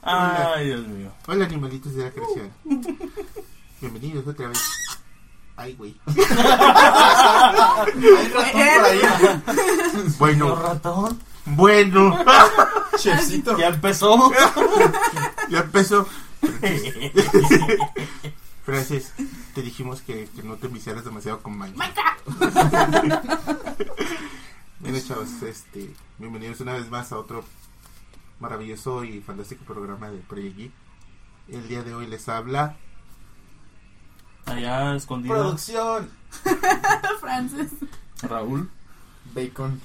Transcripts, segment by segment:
Ay, Dios mío. Hola animalitos de la creación. Bienvenidos otra vez. Ay, güey. Bueno, ratón? bueno. Chefcito. Ya empezó. Ya empezó. Francis, te dijimos que, que no te enviciaras demasiado con Minecraft. Bien, chavos, este, bienvenidos una vez más a otro maravilloso y fantástico programa de Project Geek. El día de hoy les habla Allá escondido. Producción. Francis. Raúl. Bacon.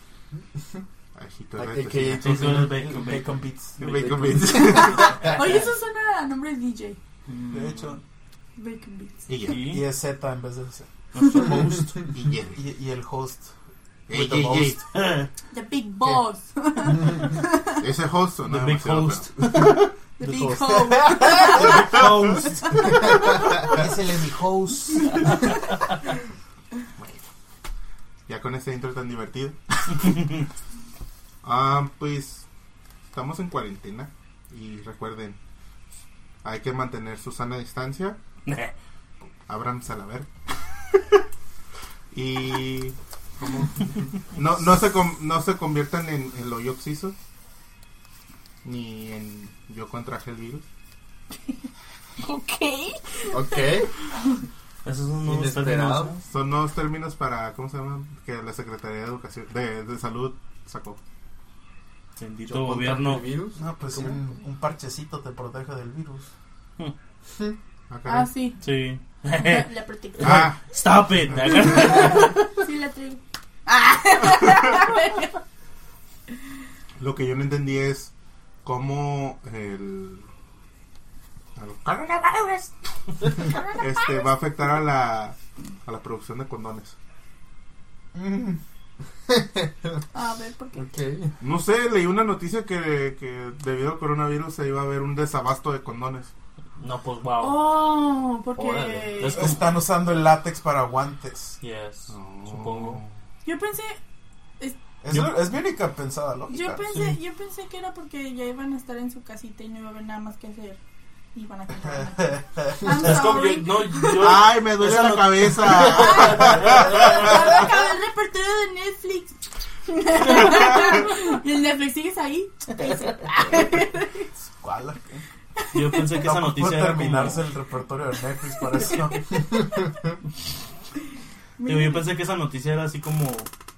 Ajito A- Reto, AKA sí. Sí, tú eres Bacon, Bacon, Bacon. Beats. Bacon Beats. Oye, eso suena a nombre de DJ. De hecho. Bacon Beats. Y ya. Y Y es Z en vez de C. nuestro host. Y, y el host. With the. The Big Boss. Ese host o The no big demasiado host. The The Big host. Host. The big host. Es el mi host. Bueno, ya con este intro tan divertido. ah, pues estamos en cuarentena y recuerden, hay que mantener su sana distancia. Ábranse a la ver. y ¿cómo? no, no, se com- no se conviertan en, en lo oxiso ni en yo contraje el virus. Ok. Ok. Esos son nuevos Inesperado. términos. ¿eh? Son nuevos términos para, ¿cómo se llama? Que la Secretaría de Educación, de, de Salud sacó. Bendito Yo gobierno. el virus. No, pues ¿Cómo? un, un parchecito te protege del virus. Ah, caray. Ah, sí. Sí. La protección. Ah, Stop it. Sí, la traigo. Lo que yo no entendí es cómo el, este, va a afectar a la, a la producción de condones. Mm, A ver, ¿por qué? Ok. No sé, leí una noticia que, que debido al coronavirus se iba a haber un desabasto de condones. No, pues wow. Oh, porque. Órale. Están usando el látex para guantes. Yes. No. Supongo. Yo pensé. Es, Yo- es bien pensada, lógica. Yo pensé, yo pensé que era porque ya iban a estar en su casita y no iba a haber nada más que hacer. Y iban a Es como que, no, yo. ¡Ay, me duele Esa la cabeza! Acabé el repertorio de Netflix. y el Netflix sigues ahí. ¿Cuál? Yo pensé que esa No noticia puede era terminarse como. el repertorio de Netflix para eso. Digo, yo pensé que esa noticia era así como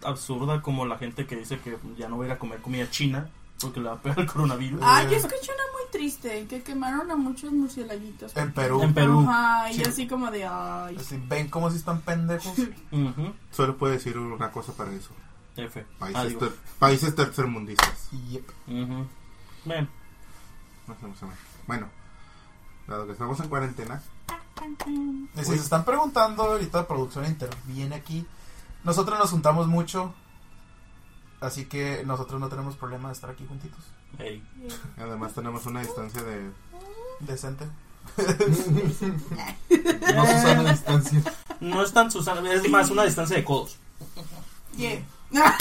absurda, como la gente que dice que ya no va a ir a comer comida china porque le va a pegar el coronavirus. Ah, yo escuché una muy triste, que quemaron a muchos murcielaguitos. En Perú. En Perú. Ajá, y Sí. así como de, ay. Así, ¿Ven cómo si están pendejos? Solo puedo decir una cosa para eso. F. Países, ter- países tercermundistas. Yep. Ujú. Ven. No sé cómo se llama. Bueno, dado que estamos en cuarentena, Y si se están preguntando, ahorita producción interviene aquí. Nosotros nos juntamos mucho. Así que nosotros no tenemos problema de estar aquí juntitos. Además tenemos una distancia de Decente. No Susana distancia. No es tan Susana, es más una distancia de codos. Yeah.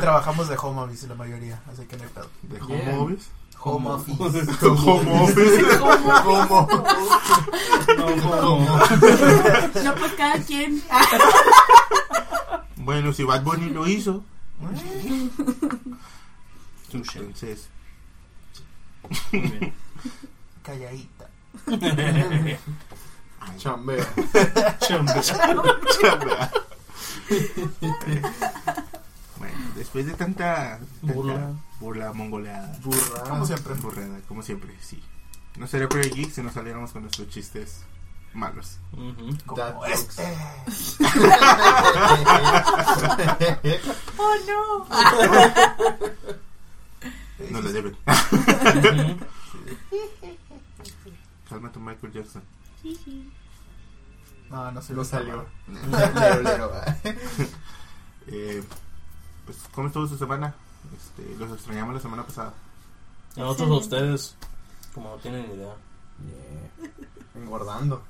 Trabajamos de home office la mayoría. Así que no hay pedo. de home Yeah. office. Home office. home office. ¿Cómo? No, pues cada quien. Bueno, si Bad Bunny lo hizo, entonces Muy bien. Calladita. Chambea. Chamba. Bueno, después de tanta, tanta Burla. burla mongoleada, Burra. Como siempre. burrada, como siempre, sí. No sería Geek si no saliéramos con nuestros chistes malos. Como este. Oh no. No le deben. Ujú. Cálmate, Michael Jackson. No, no No de salió. Lero, lero. Eh, pues, ¿cómo estuvo su semana? Este, los extrañamos la semana pasada. Y nosotros a ustedes, como no tienen idea. Yeah. Engordando.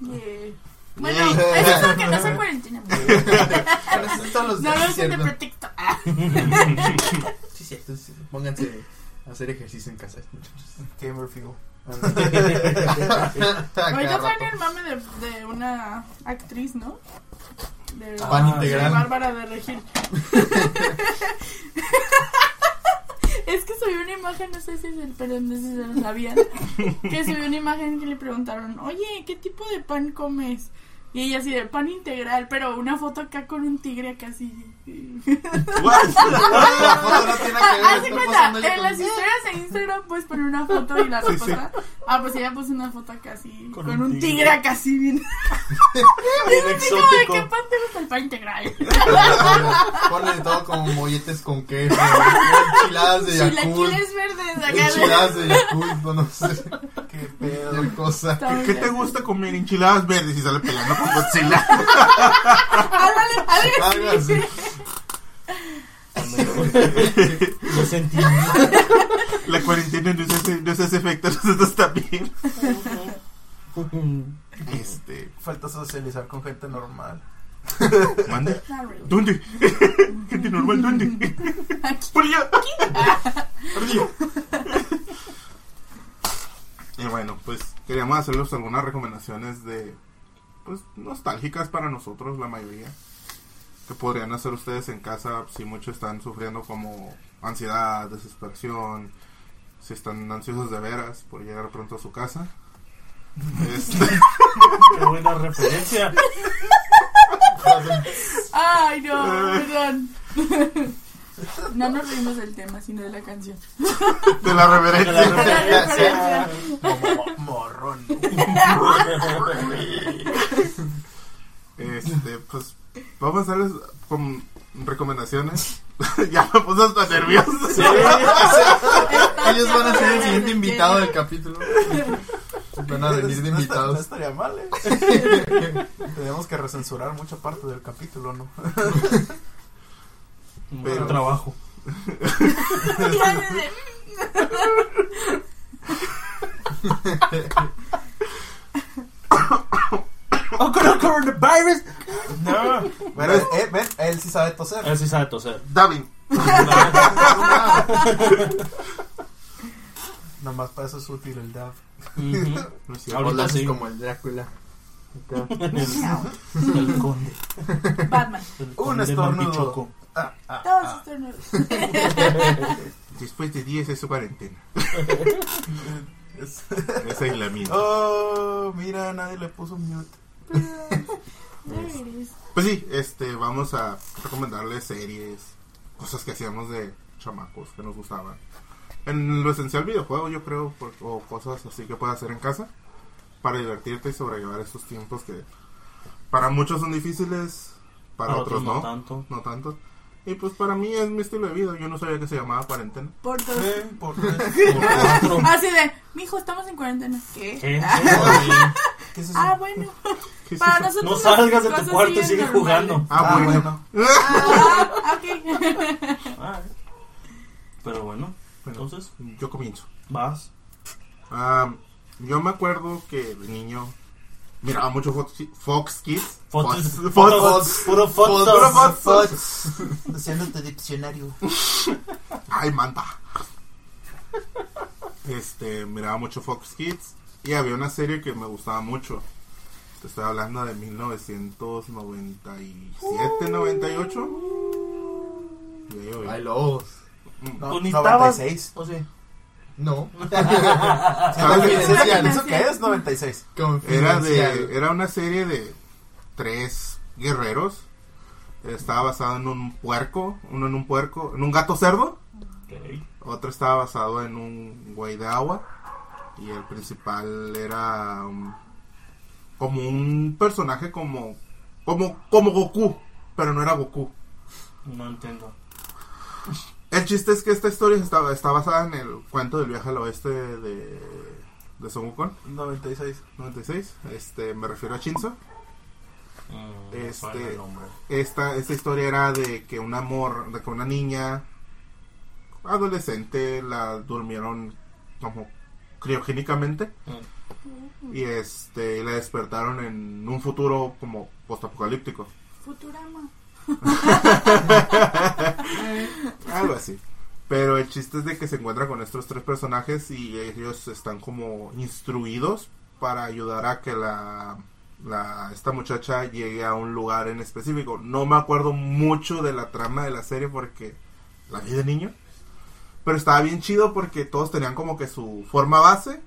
Yeah. Bueno, eso es lo que no en cuarentena. Pero eso es todos los No días, lo usen de pretexto. Sí, cierto. sí. Pónganse a hacer ejercicio en casa. Gamer Fuel. Cada Ahorita traen el mame de, de una actriz, ¿no? De, Pan Ah, de integral. Bárbara de Regil. es que subí una imagen, no sé si es el, pero no sé si se lo sabían. Que subí una imagen que le preguntaron, oye, ¿qué tipo de pan comes? Y ella así de pan integral, pero una foto acá con un tigre acá así. What? La foto no tiene que ver, haz de estoy cuenta, en con- las historias de Instagram puedes poner una foto y la Sí, sí. Ah, pues ella puso una foto acá así, Con con, un un tigre. tigre acá así bien. Bien como de, ¿qué exótico. pan te gusta el pan integral? Ponen todo como molletes con queso, enchiladas de Yakult, Chilaquiles verdes acá. enchiladas de Yakult, no, no sé, Qué pedo. cualquier cosa. ¿Qué te gusta comer enchiladas verdes y sale peleando con Godzilla? Ándale, Algo así. Lo sentí. La cuarentena no es ese, no es ese efecto, nosotros también. Este. Falta socializar con gente normal. ¿Mande? ¿Dónde? Gente normal, ¿dónde? Por allá. Por allá. Y bueno, pues queríamos hacerles algunas recomendaciones de. Pues nostálgicas para nosotros, la mayoría. Que podrían hacer ustedes en casa si muchos están sufriendo como ansiedad, desesperación. Si están ansiosos de veras por llegar pronto a su casa. Este, Qué buena referencia. Ay, no, perdón. No nos reímos del tema, sino de la canción. de la De reverencia. De la referencia. Morrón. Este, pues vamos a darles con recomendaciones. ya me puse hasta nervioso. Ellos van a ser el siguiente invitado del capítulo. Van a venir de No está- No invitados. estaría mal, eh. Tenemos que recensurar mucha parte del capítulo, ¿no? Buen Pero- trabajo. ¡Oh, con coronavirus! No. Bueno, eh, ven, él sí sabe toser. Él sí sabe toser. Davin. Nomás para eso es útil el DAV. No O lo Ahorita haces sí. como el Drácula. Acá. El, el conde. Batman. El Un conde estornudo. Mantichoco. Ah, ah, Todos ah. estornudos. Después de 10 es su cuarentena. Es- Es aislamiento. Oh, mira, nadie le puso mute. Is. Pues sí, este, vamos a recomendarles series, cosas que hacíamos de chamacos que nos gustaban. En lo esencial videojuego, yo creo, por- o cosas así que puedes hacer en casa para divertirte y sobrellevar estos tiempos que para muchos son difíciles, para, otros, no, tanto. no tanto. Y pues para mí es mi estilo de vida, yo no sabía que se llamaba cuarentena. Por dos. Eh, por tres. Por cuatro. Así de, mijo, estamos en cuarentena. ¿Qué? ¿Qué? ¿Qué es eso? Ah, bueno. ¿Qué es Para eso? nosotros No salgas de tu cuarto sigue normales. jugando. Ah, Ah, bueno. bueno. Ah, ok. Ah, Pero bueno, Bueno, entonces, yo comienzo. vas. Ah, yo me acuerdo que de niño miraba mucho Fox, Fox Kids. Fotos. Fox- Fotos. Puro fotos. Puro fotos. Haciendo tu diccionario. Ay, manta. Este, miraba mucho Fox Kids. Y había una serie que me gustaba mucho. Te estoy hablando de 1997, 98. Ya llovió. Ay, los. No, Tú ni estabas. 96. O sea, No. ¿Eso qué es? 96. Era de era una serie de tres guerreros. Estaba basado en un puerco, uno en un puerco, en un gato cerdo. ok. Otro estaba basado en un güey de agua. Y el principal era um, como un personaje como como como Goku, pero no era Goku. No entiendo. El chiste es que esta historia está, está basada en el cuento del viaje al oeste de de Son Wukong 96. 96. Este, me refiero a Shinzo. Mm, me Este-. Esta, esta historia era de que un amor, de que una niña adolescente la durmieron como criogénicamente Mm. y este la despertaron en un futuro como postapocalíptico. Futurama. Algo así. Pero el chiste es de que se encuentra con estos tres personajes y ellos están como instruidos para ayudar a que la, la esta muchacha llegue a un lugar en específico. No me acuerdo mucho de la trama de la serie porque la vi de niño. Pero estaba bien chido porque todos tenían como que su forma base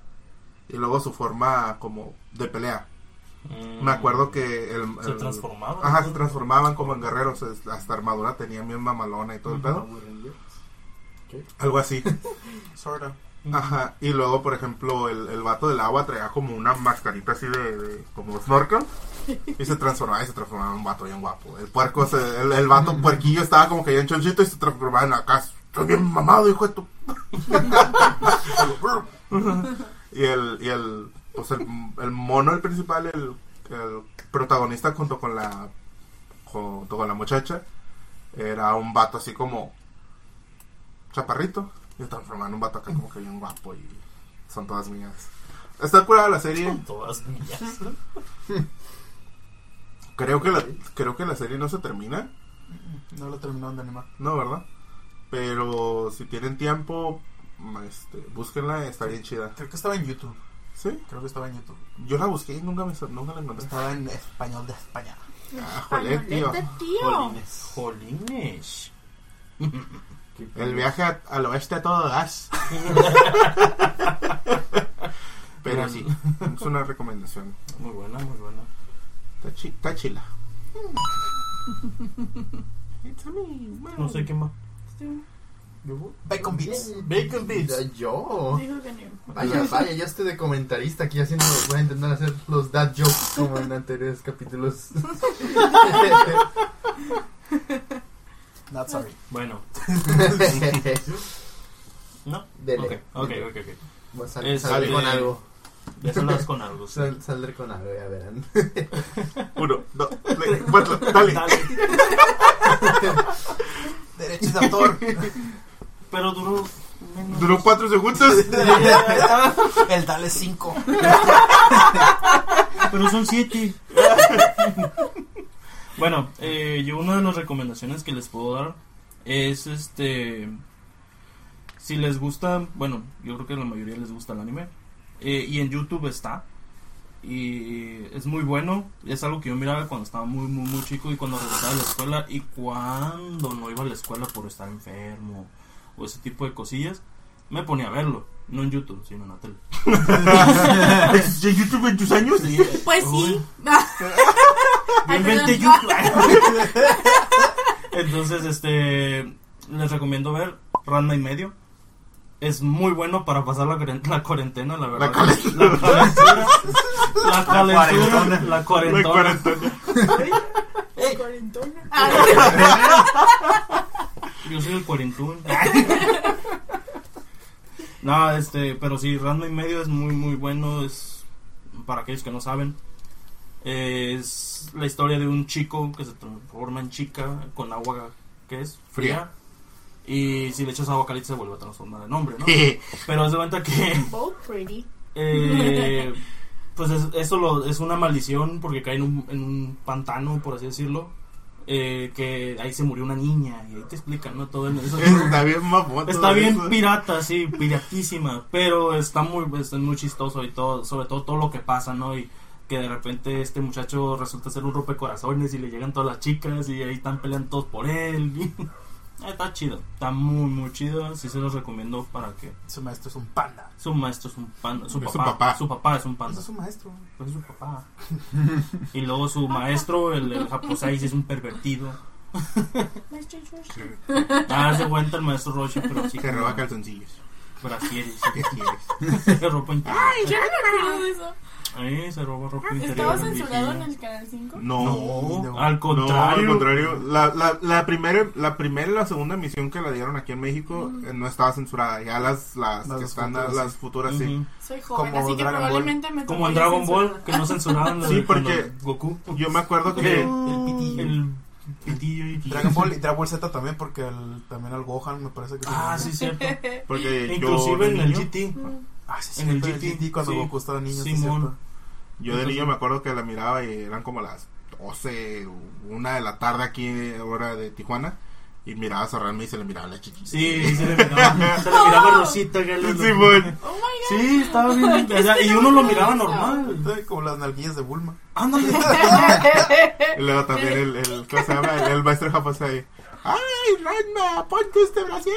y luego su forma como de pelea. Mm. Me acuerdo que el, Se el- transformaban. Ajá, se transformaban como en guerreros. Hasta armadura tenían bien mamalona y todo el pedo. Algo así. Sorta. Ajá. Y luego, por ejemplo, el, el vato del agua traía como una mascarita así de, de- como snorkel. Y se transformaba y se transformaba en un vato bien guapo. El puerco, se- el, el vato puerquillo estaba como que bien chonchito y se transformaba en acá. Estoy bien mamado, hijo de tu. y el, y el, pues el, el mono, el principal, el, el protagonista junto con la, junto con la muchacha, era un vato así como chaparrito. Y transformaba en un vato acá como que bien guapo y son todas mías. Está curada la serie. Son todas mías. Creo que la, creo que la serie no se termina. No lo terminaron de animar. No, ¿verdad? Pero si tienen tiempo, este, búsquenla, está bien chida. Creo que estaba en YouTube. ¿Sí? Creo que estaba en YouTube. Yo la busqué y nunca, me, nunca la encontré. Estaba en español de España. Ah, jolé, tío. Tío. Jolines. Jolines. El viaje a- al oeste a todo gas. Pero sí, es una recomendación. Muy buena, muy buena. Está, chi- está chila. No sé qué más. Bacon Beats. Bacon Ya, Yo. Que. Vaya, vaya, yo estoy de comentarista aquí haciendo, voy a intentar hacer los dad jokes como en anteriores capítulos. Not sorry. Bueno, ¿no? Dele. Ok, ok, ok. sal- Es- saldré eh, con algo. Ya saludas con algo. sí. Sal- saldré con algo, ya verán. Uno, dos, tres, cuatro, dale. Dale. Derechos de autor. Pero duró menos. Duró cuatro segundos. El Dale 5. Pero son siete. bueno, eh, yo una de las recomendaciones que les puedo dar es este. Si les gusta, bueno, yo creo que a la mayoría les gusta el anime. eh, y en YouTube está. Y es muy bueno. Es algo que yo miraba cuando estaba muy, muy, muy chico y cuando regresaba a la escuela. Y cuando no iba a la escuela por estar enfermo o ese tipo de cosillas, me ponía a verlo. No en YouTube, sino en la tele. ¿En YouTube en tus años? Pues Uy. sí. Inventé. YouTube. Entonces, este, les recomiendo ver Ranma y medio. Es muy bueno para pasar la, la cuarentena, la verdad. La calentura. La calentura. La cuarentona. La cuarentona. Cuarentona. Ah, Yo soy el cuarentón. no, este, pero sí, Ranma y medio es muy, muy bueno. Es, para aquellos que no saben, es la historia de un chico que se transforma en chica con agua, ¿qué es? Fría. Y si le echas agua caliente se vuelve a transformar en hombre, ¿no? Pero haz de cuenta que Both pretty. eh, pues es, eso lo, es una maldición porque cae en un, en un pantano, por así decirlo. eh, que ahí se murió una niña y ahí te explican, ¿no? Todo en eso. Está bien mamón. Está bien eso. pirata, sí, piratísima, pero está muy, está muy chistoso y todo, sobre todo todo lo que pasa, ¿no? Y que de repente este muchacho resulta ser un rompecorazones y le llegan todas las chicas y ahí están peleando todos por él. y- está chido, está muy, muy chido, sí se los recomiendo para que Su maestro es un panda. su maestro es un panda, su Es papá, su papá. su papá es un panda, es su maestro. pues es su papá. y luego su maestro, el, el japonés, es un pervertido. Maestro Yoshi. Ah, se cuenta el maestro Roshi, pero sí. Se roba calzoncillos. Brasieres. ¿Qué quieres? Se ropa interior. Ay, yo no me acuerdo de eso. Eh, se roba ropa interior. ¿Estaba censurado en el canal 5? No. No, No. al No, contrario. al contrario. La, la, la, primera, la primera y la segunda emisión que la dieron aquí en México eh, no estaba censurada. Ya las, las, Las que están, futuras, las sí. futuras, sí. Soy joven, Como así que Dragon Ball. probablemente me Como en Dragon Ball, censurar. que no censuraban. Sí, porque- Goku. Yo me acuerdo Que. El pitillo. el pitillo y Dragon Ball y Dragon Ball Z también, porque el, también el Gohan me parece que Ah, sí, cierto. Porque yo Inclusive de en el GT. Ah, sí, sí, En el pero GT, cuando sí. Goku estaba niño, sí, Simón. cierto. Yo de niño me acuerdo que la miraba y eran como las 12, una de la tarde aquí, hora de Tijuana. Y mirabas a Ranma y se le miraba la chichi. Sí, se le miraba, se le miraba Rosita. que lo- Simón. Oh my god. Sí, estaba bien. y uno lo miraba normal. Entonces, Como las nalguillas de Bulma. Ándale. Y luego también el, el, ¿cómo se llama? El, el maestro japonés ahí. ¡Ay, Ranma! ¡Ponte este brasier!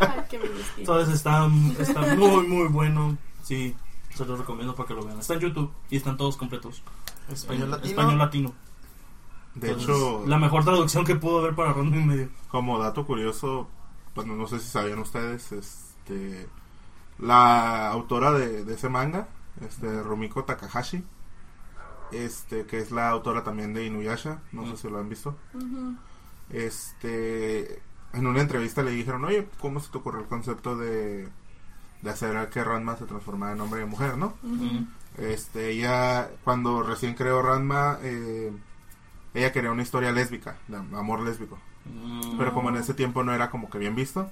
Ay, qué. Entonces está, está muy, muy bueno. Sí, se los recomiendo para que lo vean. Está en YouTube y están todos completos. Español latino. Español latino. De Entonces, hecho, la mejor traducción que pudo haber para Ranma y medio. como dato curioso, bueno, no sé si sabían ustedes, este, la autora de, de ese manga, este, Rumiko Takahashi, este, que es la autora también de Inuyasha, no sé si lo han visto, este, en una entrevista le dijeron, oye, ¿cómo se te ocurrió el concepto de, de hacer que Ranma se transformara en hombre y mujer, no? Este, ella, cuando recién creó Ranma, eh, ella quería una historia lésbica, de amor lésbico. Mm. Pero como en ese tiempo no era como que bien visto,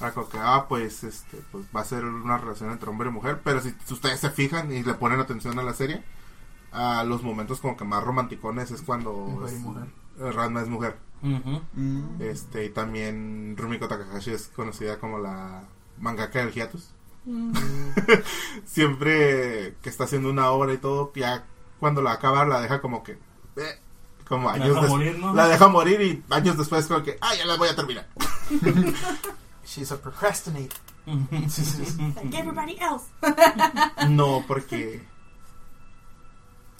era como que, ah, pues, este, pues va a ser una relación entre hombre y mujer. Pero si, si ustedes se fijan y le ponen atención a la serie, a los momentos como que más romanticones es cuando Mujer es- mujer. eh, Ranma es mujer. Ujú. Este, y también Rumiko Takahashi es conocida como la mangaka del hiatus. Mm. Siempre que está haciendo una obra y todo, ya cuando la acaba la deja como que, eh, como La años deja des- morir, ¿no? la deja morir y años después como que, ah, ya la voy a terminar. She's a procrastinator. Like everybody else. No, porque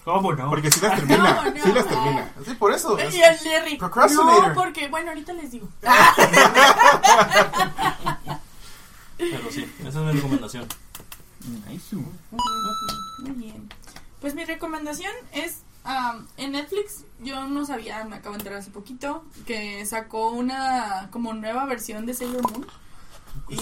¿Cómo no? Porque si las termina, No, no, sí las no. termina. Sí, por eso. es- Y el Jerry. Procrastinator. No, porque, bueno, ahorita les digo. Pero sí, esa es mi recomendación. Muy bien. Pues mi recomendación es am, en Netflix. Yo no sabía, me acabo de enterar hace poquito que sacó una como nueva versión de Sailor Moon. Y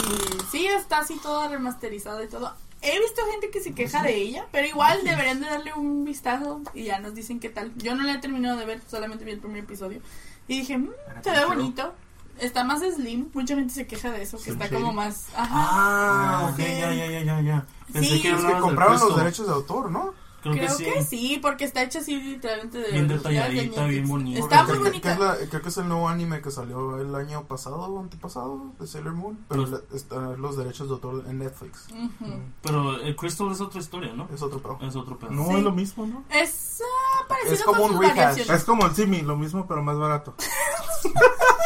sí, está así toda remasterizada y todo. He visto gente que se queja de ella, pero igual deberían de darle un vistazo y ya nos dicen qué tal. Yo no la he terminado de ver, solamente vi el primer episodio. Y dije, "Mm, se ve bonito. Está más slim, mucha gente se queja de eso, que está como más... Ajá. Ah, ok, Sí. ya, ya, ya, ya, ya. Pensé Sí, que que del compraron los derechos de autor, ¿no? Creo, Creo que sí. porque está hecha así literalmente de Bien detalladita, de bien bonita. Está muy creo que- que bonita. es la- creo que es el nuevo anime que salió el año pasado o antepasado de Sailor Moon. Pero Los- le- están los derechos de autor en Netflix. Ujú. Pero el Crystal es otra historia, ¿no? Es otro pro. Es otro pedo. No Sí. es lo mismo, ¿no? Es ah, parecido Es como con un rehash. Es como el Simi, lo mismo pero más barato.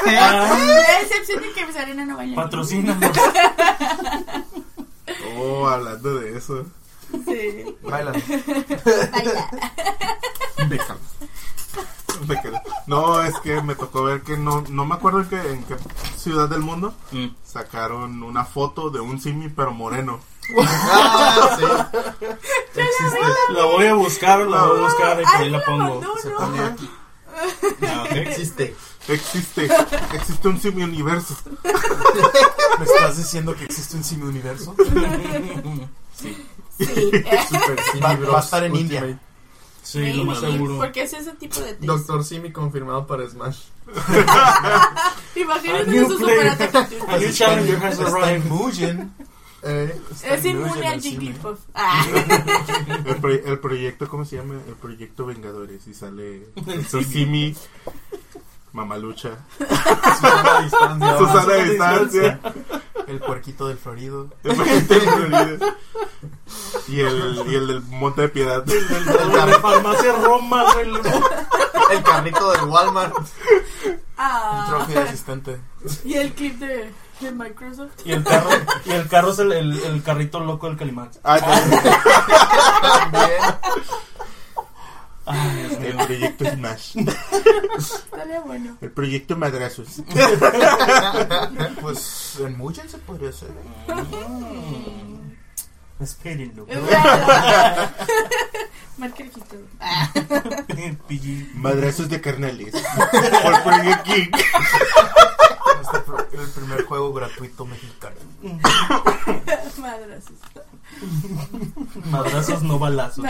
Ah, excepción de que Sarena no baila. patrocínanos. Oh, hablando de eso. Sí. Bailan. Baila. Déjalo. Déjalo. No, es que me tocó ver que no, no me acuerdo en qué, en qué ciudad del mundo Mm. sacaron una foto de un Simi pero moreno. Ah, sí. Existe. La voy a buscar, la voy a buscar y por ahí Ay, la pongo. mandó, Se no. pone aquí. Ah, ok. Existe. Existe, existe un Simi universo. ¿Me estás diciendo que existe un simi universo? Sí. Super Simi Va, Bros va a estar en Ultimate. India. Sí, lo más seguro. Porque es ese tipo de test. Doctor Simi confirmado para Smash. Imagínate esos Está en. Eh, Es inmune al. Jigglypuff. Ah. El, proye- el proyecto, ¿cómo se llama? El proyecto Vengadores. Y sale El Simi, Mamalucha, Susana a distancia. Susana a distancia. El puerquito del Florido. el proyecto Florida. Y el, y el del Monte de Piedad. El de la farmacia Roma, güey. El carrito del Walmart. Ah. Trophy de asistente. Y el clip de, de Microsoft. Y el carro, y el carro es el, el, el carrito loco del Calimán. Ah, También. Ay, Dios el proyecto Smash. Estaría bueno. El proyecto Madrazos. Pues en Mugen se podría hacer. Espérenlo. Marca registro. PG. Madrazos de carnales. Por Project Geek. Este pro- el primer juego gratuito mexicano. Madrazos. Madrazos no balazos.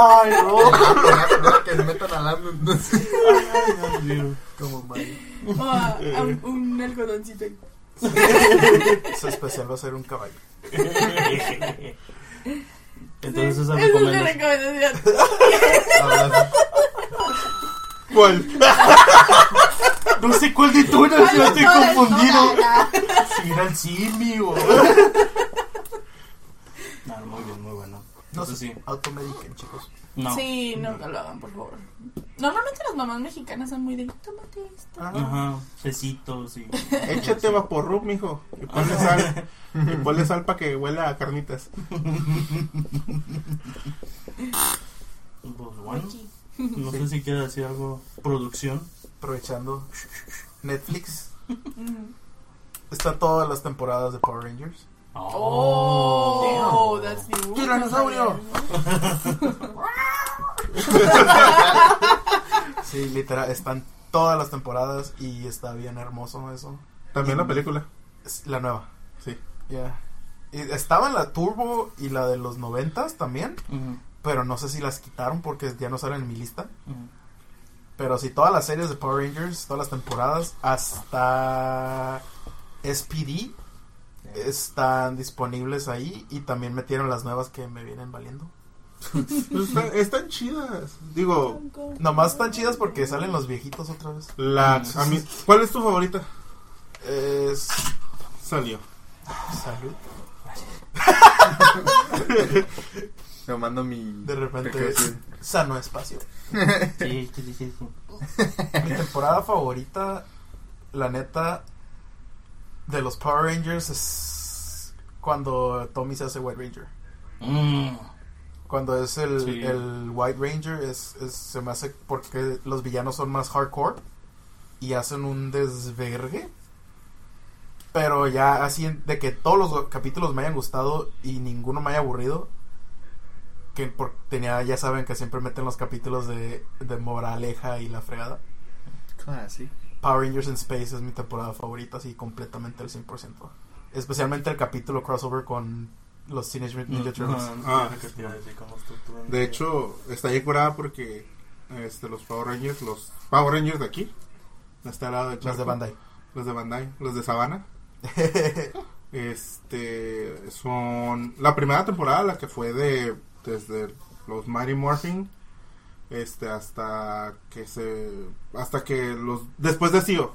Ay, no. Deja que le metan alarma. Ay, Dios mío. Como Mario. O a- a un, un algodoncito. Su especial va a ser un caballo. Entonces esa Esa es mi recomendación. ¿Cuál? No sé cuál de todas, yo estoy Todas, confundido. Si era el simio. No, muy bien, muy bueno. No sé sí. Automediquen, chicos. No. Sí, no, no lo hagan, por favor. Normalmente las mamás mexicanas son muy de tómate esto. Ajá, besitos y. Échate vaporrup, mijo. Y ponle sal. y ponle sal para que huela a carnitas. Pues bueno, No sé si quiere decir algo. Producción. Aprovechando Netflix. Está todas las temporadas de Power Rangers. Oh, that's new. ¡Tiranosaurio! Sí, literal, están todas las temporadas y está bien hermoso eso. También la película. Es la nueva, Sí. ya. Y Estaba en la Turbo y la de los noventas también, pero no sé si las quitaron porque ya no salen en mi lista. Pero sí, todas las series de Power Rangers, todas las temporadas, hasta SPD están disponibles ahí y también metieron las nuevas que me vienen valiendo. Pues está- están chidas. Digo, Nomás están chidas porque salen los viejitos otra vez. la, a mí, ¿cuál es tu favorita? Es... Salió. Salud. me mando mi. De repente, sano espacio. Sí, sí, sí, sí. Mi temporada favorita, la neta, de los Power Rangers es cuando Tommy se hace White Ranger. Mm, Cuando es el, Sí. el White Ranger, es, es- se me hace porque los villanos son más hardcore y hacen un desvergue. Pero ya así de que todos los capítulos me hayan gustado y ninguno me haya aburrido. Que por, tenía, ya saben que siempre meten los capítulos de, de moraleja y la fregada. Classic. Power Rangers in Space es mi temporada favorita, así completamente al 100%. Especialmente el capítulo crossover con los Teenage Mutant Ninja Turtles. Ah, Ah. De hecho, está bien curada porque este, los Power Rangers, los Power Rangers de aquí, está al lado de Las Charco, de Bandai. Los de Bandai, los de Sabana. Este son la primera temporada, la que fue de desde los Mighty Morphin este hasta que se hasta que los después de CEO.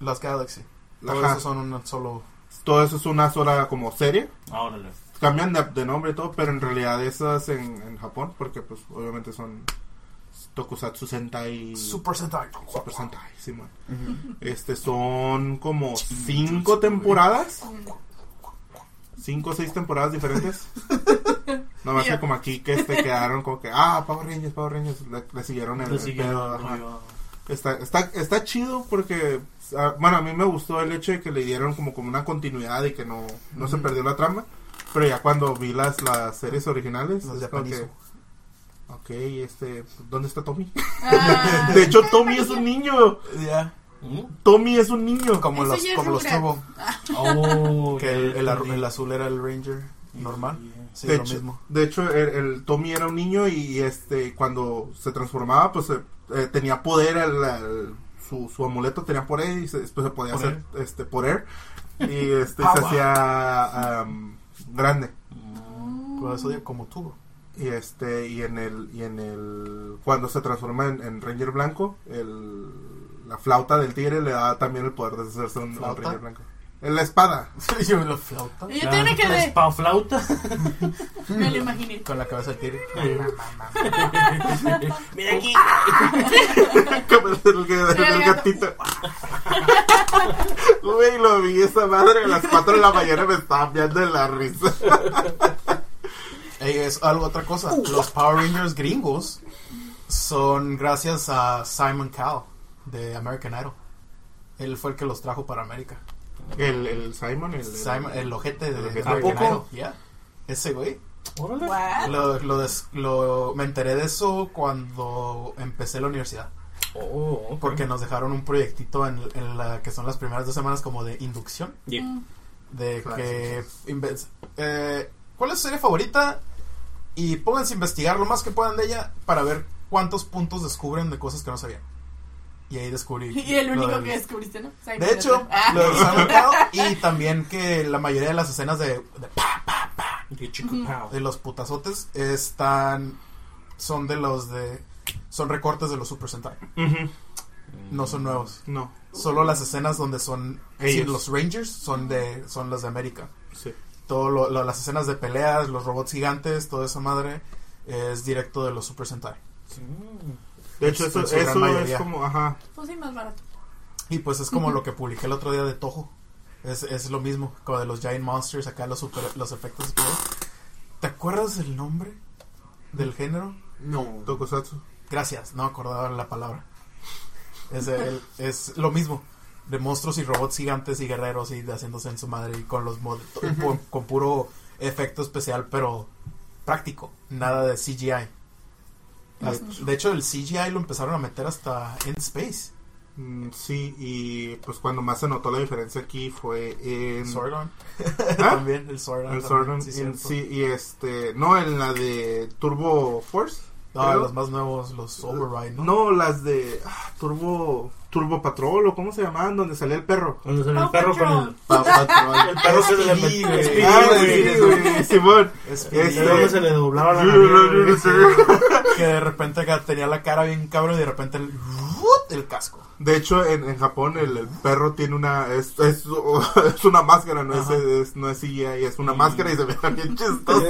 Las Galaxy. Todo Ajá. eso son un solo. Todo eso es una sola como serie. Ah, órale. Cambian de, de nombre y todo, pero en realidad esas en, en Japón, porque pues obviamente son Tokusatsu Sentai Super Sentai. Super Sentai, Simón. Este son como cinco temporadas. Cinco o seis temporadas diferentes. No más que como aquí que este quedaron como que, ah, Power Rangers, Power Rangers. Le, le siguieron el, Le el siguieron pedo, el ajá. rollo. Está, está, está chido porque, ah, bueno, a mí me gustó el hecho de que le dieron como, como una continuidad y que no, no se Ujú. perdió la trama. Pero ya cuando vi las, las series originales, Los es que, ok, este, ¿dónde está Tommy? Ah, De hecho, Tommy es un niño. Ya. ¿Mm? Tommy es un niño. Como Eso los, ya es como los Rugrats. Turbo. Oh, Que el, el, azul era el Ranger normal. Sí, de, lo hecho, mismo. de hecho, el, el Tommy era un niño y este cuando se transformaba, pues eh, eh, tenía poder, el, el- su, su amuleto tenía poder y se- después se podía Poder. hacer este poder y este se Power. hacía am, grande Mm. Por eso digo, como Turbo. y este y en el y en el cuando se transforma en, en Ranger blanco el la flauta del tigre le da también el poder de hacerse un, un ¿Flauta? Ranger blanco en la espada Yo me lo flauta. Yo La- también me la espaflauta. Me lo imaginé. Con la cabeza del tigre. Mira aquí. Como el, el- el gatito. Güey, lo vi esa madre a las 4 de la mañana me estaba viendo de la risa. Ey, es algo otra cosa. Los Power Rangers gringos son gracias a Simon Cowell de American Idol. Él fue el que los trajo para América. El, el Simon, el, Simon, el ojete de. American. Idol. Ya. Ese güey. Lo, lo des- lo- me enteré de eso cuando empecé la universidad. Oh, ok. Porque nos dejaron un proyectito en, en la que son las primeras dos semanas como de inducción. Yeah. Mm. De que... eh, ¿Cuál es su serie favorita? Y pónganse a investigar lo más que puedan de ella para ver cuántos puntos descubren de cosas que no sabían. Y ahí descubrí. Y el único del- que descubriste, ¿no? Simon De hecho, Ah. lo de Simon Cowell, y también que la mayoría de las escenas de, de pa, pa, pa, chico de los putazotes están son de los de son recortes de los Super Sentai. No son nuevos. No, Solo las escenas donde son es decir, Ellos. los Rangers son de son las de América. sí. Todo lo- lo- las escenas de peleas, los robots gigantes, toda esa madre es directo de los Super Sentai. De hecho, eso, eso es como, ajá. Pues sí, más barato. Y pues es como lo que publiqué el otro día de Toho. Es, es lo mismo, como de los Giant Monsters, acá los, super, los efectos. ¿Te acuerdas del nombre del género? No. Tokusatsu. Gracias, no me acordaba la palabra. Es, el- es lo mismo, de monstruos y robots gigantes y guerreros y de haciéndose en su madre y con los mod- con, con puro efecto especial, pero práctico, nada de CGI. Hasta- De hecho, el CGI lo empezaron a meter hasta en Space. Mm, sí, y pues cuando más se notó la diferencia aquí fue en... Sordon. ¿Ah? también, el Sordon. El Sordon, sí, en- sí, y este... No, en la de Turbo Force. No, creo. los más nuevos, los Override, ¿no? No, las de ah, Turbo Turbo Patrol o cómo se llamaban, donde salía el perro. Donde sale el perro con el. El perro se le. Speedy, Ah, güey. sí, güey, Simón. Es Este- se le doblaba la nariz, que de repente tenía la cara bien cabrón y de repente el, el casco. De hecho, en, en Japón el, el perro tiene una es, es, es una máscara, no es, es- no es CGI, es una máscara y se ve bien chistoso.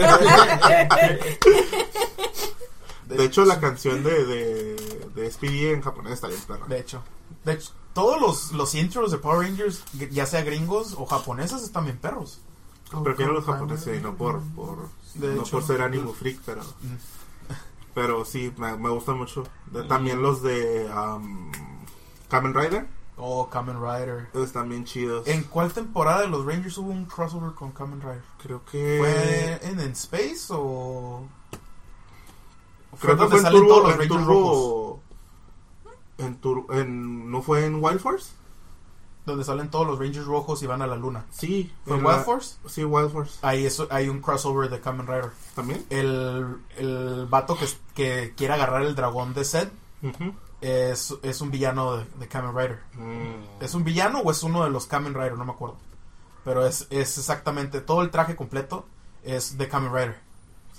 De hecho, la canción de, de, de Speedy en japonés está bien perra. De hecho, de hecho, todos los, los intros de Power Rangers, ya sea gringos o japoneses, están bien perros. Prefiero los japoneses y no por, por, De no hecho. por ser animo freak, pero Mm. pero sí, me, me gustan mucho. De- también los de um, Kamen Rider, Oh, Kamen Rider. están bien chidos. ¿En cuál temporada de los Rangers hubo un crossover con Kamen Rider? Creo que... ¿Fue en, en Space o...? Creo que fue en Turbo, todos los en? Turbo, en Tur- en- ¿no fue en Wild Force? Donde salen todos los Rangers rojos y van a la luna. Sí. ¿Fue en Wild la- Force? Sí, Wild Force. Ahí eso, hay un crossover de Kamen Rider. ¿También? El, el vato que, que quiere agarrar el dragón de Zed Ujú. es, es un villano de, de Kamen Rider. Mm. ¿Es un villano o es uno de los Kamen Rider? No me acuerdo. Pero es, es exactamente todo el traje completo es de Kamen Rider.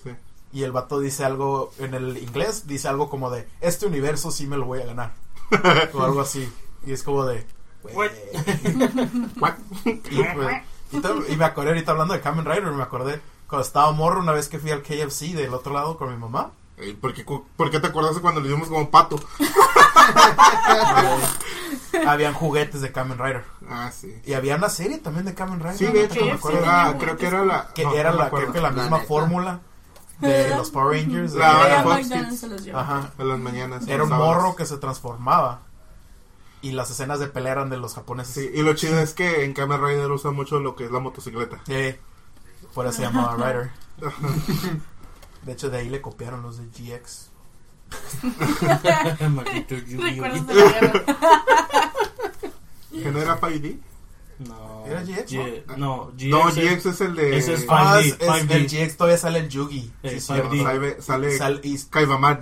Sí. Y el vato dice algo en el inglés, dice algo como de, este universo sí me lo voy a ganar. o algo así. Y es como de... Y, pues, y te- y me acordé ahorita hablando de Kamen Rider, me acordé cuando estaba morro una vez que fui al KFC del otro lado con mi mamá. Ey, ¿Por qué, por qué te acordaste cuando le dimos como pato? Habían juguetes de Kamen Rider. Ah, sí. Y había una serie también de Kamen Rider. Sí, de hecho, me acuerdo. ah, creo que era la... que no, era no la, creo que la La misma neta. fórmula de los Power Rangers. de- La- Kids. se los. Ajá. En las mañanas. Era un morro que se transformaba. Y las escenas de pelea eran de los japoneses. Sí, y lo chido es que en Kamen Rider usa mucho lo que es la motocicleta. Sí. Por eso se llamaba Rider. De hecho, de ahí le copiaron los de GX. Maldito Yu-Gi-Oh. Recuerdos de la guerra. ¿Quién era 5D? No. ¿Era GX, G- No, GX. No, es- GX es el de... ese es Ah, 5D, es, es- 5D. el GX todavía sale el Yugi. El Sí. 5D. Sale, sale Sal- y- Kaibaman.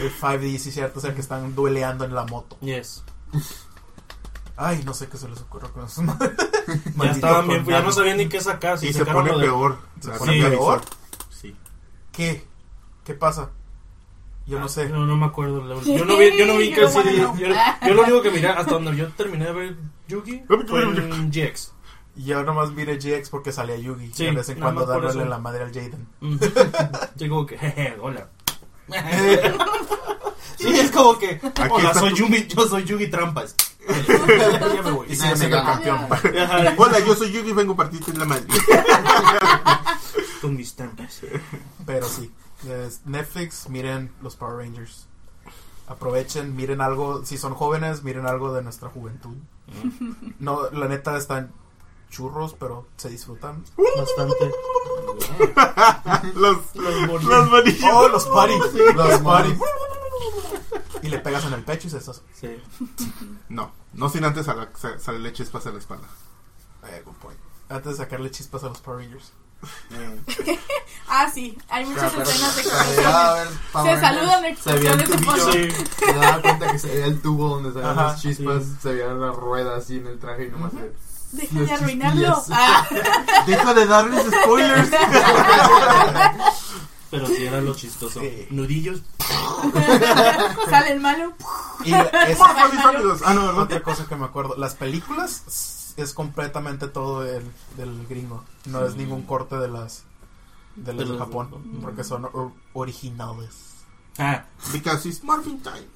El 5D, sí, cierto. Es el que están dueleando en la moto. Yes. Ay, no sé qué se les ocurrió con eso. Ya estaban bien, ya no sabían ni qué sacar. si Y se pone de- peor. ¿Se pone neta, peor? Sí. ¿Qué? ¿Qué pasa? Yo no sé. No, no me acuerdo. la. Yo no vi, yo no vi Yo casi. no, Yo, lo único que miré hasta donde yo terminé de ver Yugi fue en GX. Yo nomás miré GX porque salía Yugi. Sí, de vez en cuando dándole la madre al Jaden. Ujú. Yo como que, jeje, hola. Sí, es como que, hola, soy Yugi, yo soy Yugi Trampas. ya me voy. Y campeón. Hola, yo soy Yugi y vengo a partirte en la madre. Con mis trampas. Pero sí. Netflix, miren los Power Rangers. Aprovechen, miren algo. Si son jóvenes, miren algo de nuestra juventud. No, la neta están churros, pero se disfrutan. Bastante. los, Los los. Oh, los party. Los party. Y le pegas en el pecho y se estás. Sí. No, no sin antes sal- sa- salirle chispas a la espalda. Eh, good point. Antes de sacarle chispas a los Power Rangers. Ah, sí. Hay muchas Pero- escenas de Power se saludan Se explosiones de fondo. Sí. Se daba cuenta que se veía el tubo donde salían Ajá, las chispas, sí. se veían las ruedas así en el traje y nomás Ujú. se- Deja de arruinarlo. Ah, Deja de darles spoilers. Pero sí era lo chistoso. Sí. Nudillos. sale el malo. Y es Rápidos. Ah, no, otra cosa que me acuerdo. Las películas es completamente todo el, del gringo. No es ningún corte de las de las De Japón. Porque son or- originales. Ah, Because it's morphing time.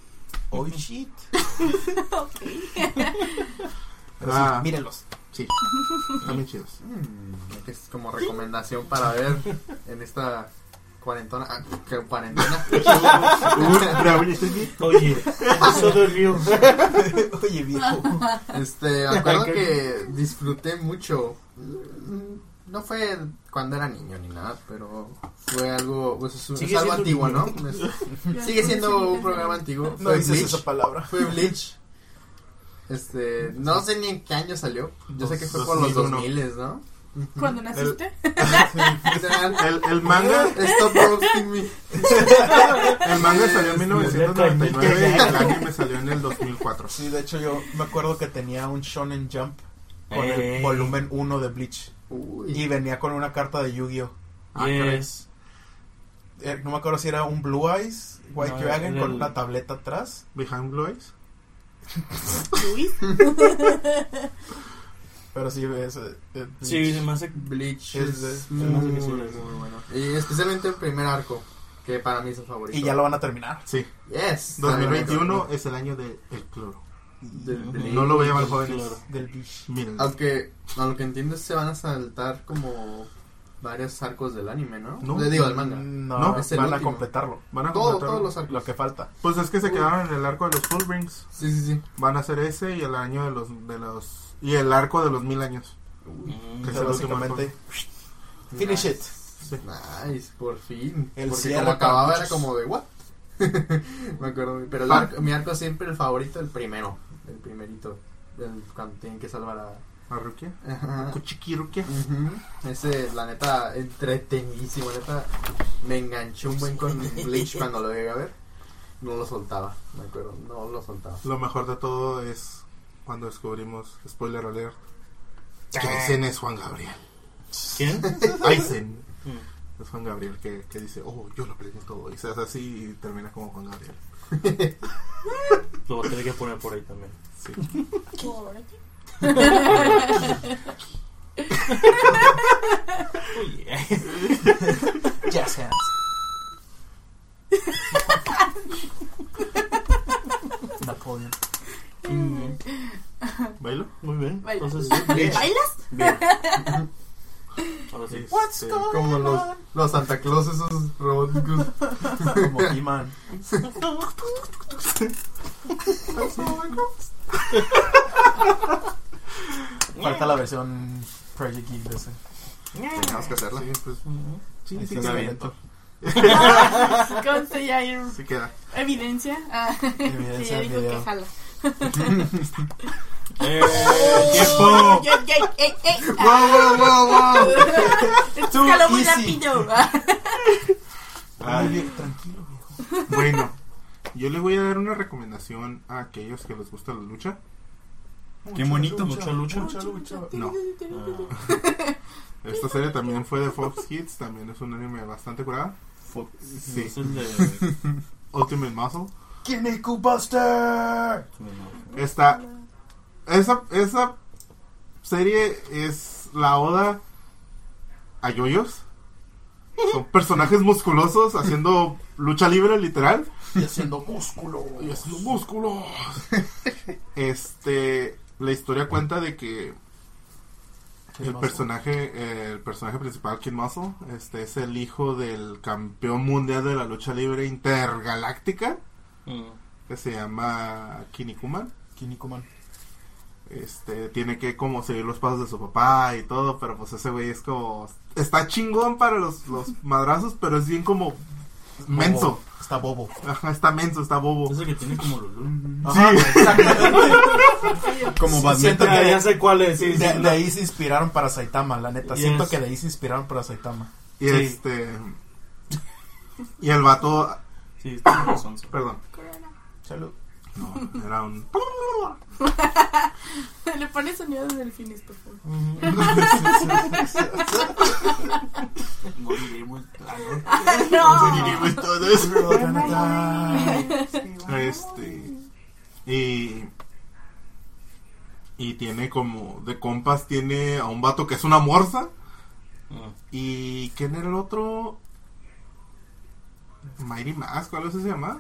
Oh shit. Pero Ah. sí, mírenlos. Sí, están bien chidos. Mm, es como recomendación para ver en esta cuarentona. Ah, Raúl, ¿estás bien? oye, eso dolió. Oye, viejo. Este, me acuerdo que disfruté mucho. Mm, No fue cuando era niño ni nada, pero fue algo, pues es, es algo antiguo, ¿no? niño. Sigue siendo un programa antiguo. No Fue dices Bleach. esa palabra. Fue Bleach. Este, no sé ni en qué año salió. Yo sé que fue por los 2001. 2000, ¿no? Cuando naciste. El, el manga, Stop roasting me. el manga salió en 1999 y el anime salió en el 2004. Sí, de hecho yo me acuerdo que tenía un Shonen Jump con Eh. el volumen 1 de Bleach. Uy. Y venía con una carta de Yu-Gi-Oh! Ah. Yes. Eh, no me acuerdo si era un Blue Eyes White No, Dragon con el- una tableta atrás. Behind Blue Eyes. Pero sí, es, eh, Sí, Bleach. se me hace. Bleach Es es, de- muy, que sí, muy de- bueno. Y especialmente el primer arco, que para mí es el favorito. Y ya lo van a terminar. Sí, Yes. 2021 es el año del el cloro. Del Ujú. Bleach. No lo vean jóvenes. Claro. Del Bleach. Miren, Aunque, a lo que entiendo se van a saltar como varios arcos del anime, ¿no? No. Le digo, del manga. No, No, es el van a completarlo. van a Todo, completarlo. todos los arcos. Lo que falta. Pues es que se quedaron en el arco de los Full Rings. Sí, sí, sí. Van a hacer ese y el año de los de los y el arco de los mil años. Mm, Que es último básicamente. Finish Nice. it. Sí. Nice, por fin. El Porque cierre como acababa era como de what? Me acuerdo. Pero el Ah. arco- mi arco siempre el favorito, el primero. El primerito. El, cuando tienen que salvar a. ¿A Rukia? Ajá. Kuchiki Rukia. Ujú. Ese, la neta, entretenidísimo. Neta, me enganché un buen con Bleach cuando lo llegué a ver. No lo soltaba, me acuerdo. No lo soltaba. Lo mejor de todo es cuando descubrimos, spoiler alert, que Aizen es Juan Gabriel. ¿Quién? Aizen Mm. es Juan Gabriel que, que dice, oh, yo lo aprendí todo. Y se hace así y termina como Juan Gabriel. Lo voy a tener que poner por ahí también. Sí. Oye. Jazz hands. Napoleon. ¿Bailo? Muy bien. Baila. Entonces, ¿Bailas? bien. Ahora sí. What's Este, going Como los, on? los Santa Claus, esos robóticos. Como He-Man. Falta la versión Project Geek de ese. Tenemos que hacerla. Sí, pues, sí, sí ya hay evidencia. Ah, que ya dijo jala. ¡Eh! ¡Tiempo! ¡Wow, wow, wow, wow! Esto escaló muy rápido. Ay, tranquilo, viejo. Bueno, yo le voy a dar una recomendación a aquellos que les gusta la lucha. Qué bonito. Mucha lucha. Mucha lucha. No. Ah, Esta serie también fue de Fox Kids, también es un anime bastante curada. Fox. Sí. Es el de. Ultimate Muscle. Kinniku Buster. Esta, esa, esa serie es la oda a yoyos. Son personajes musculosos haciendo lucha libre, literal. Y haciendo músculo. Y haciendo músculos. Este, la historia cuenta de que el personaje, eh, el personaje principal, Kid Muscle, este es el hijo del campeón mundial de la lucha libre intergaláctica, Mm. que se llama Kinnikuman. Kinnikuman. Este, tiene que como seguir los pasos de su papá y todo, pero pues ese güey es como, está chingón para los, los madrazos, pero es bien como menso. Bobo. Está bobo. Ajá, está menso, está bobo. Es el que tiene como Lulu. Ajá, exactamente. Como Batman. Siento que ya sé cuál es. Sí, de, ahí se inspiraron para Saitama, la neta. Yes. Siento que de ahí se inspiraron para Saitama. Y Sí. este, y el vato, Sí, sí. perdón, Salud. No, era un. Le pones sonido de delfines, por favor. Moriremos plano. no. Moriremos todos. Este. Y. Y tiene como. De compas, tiene a un vato que es una morsa. ¿Y quién era el otro? Mighty Mask, ¿cuál es ese se llama?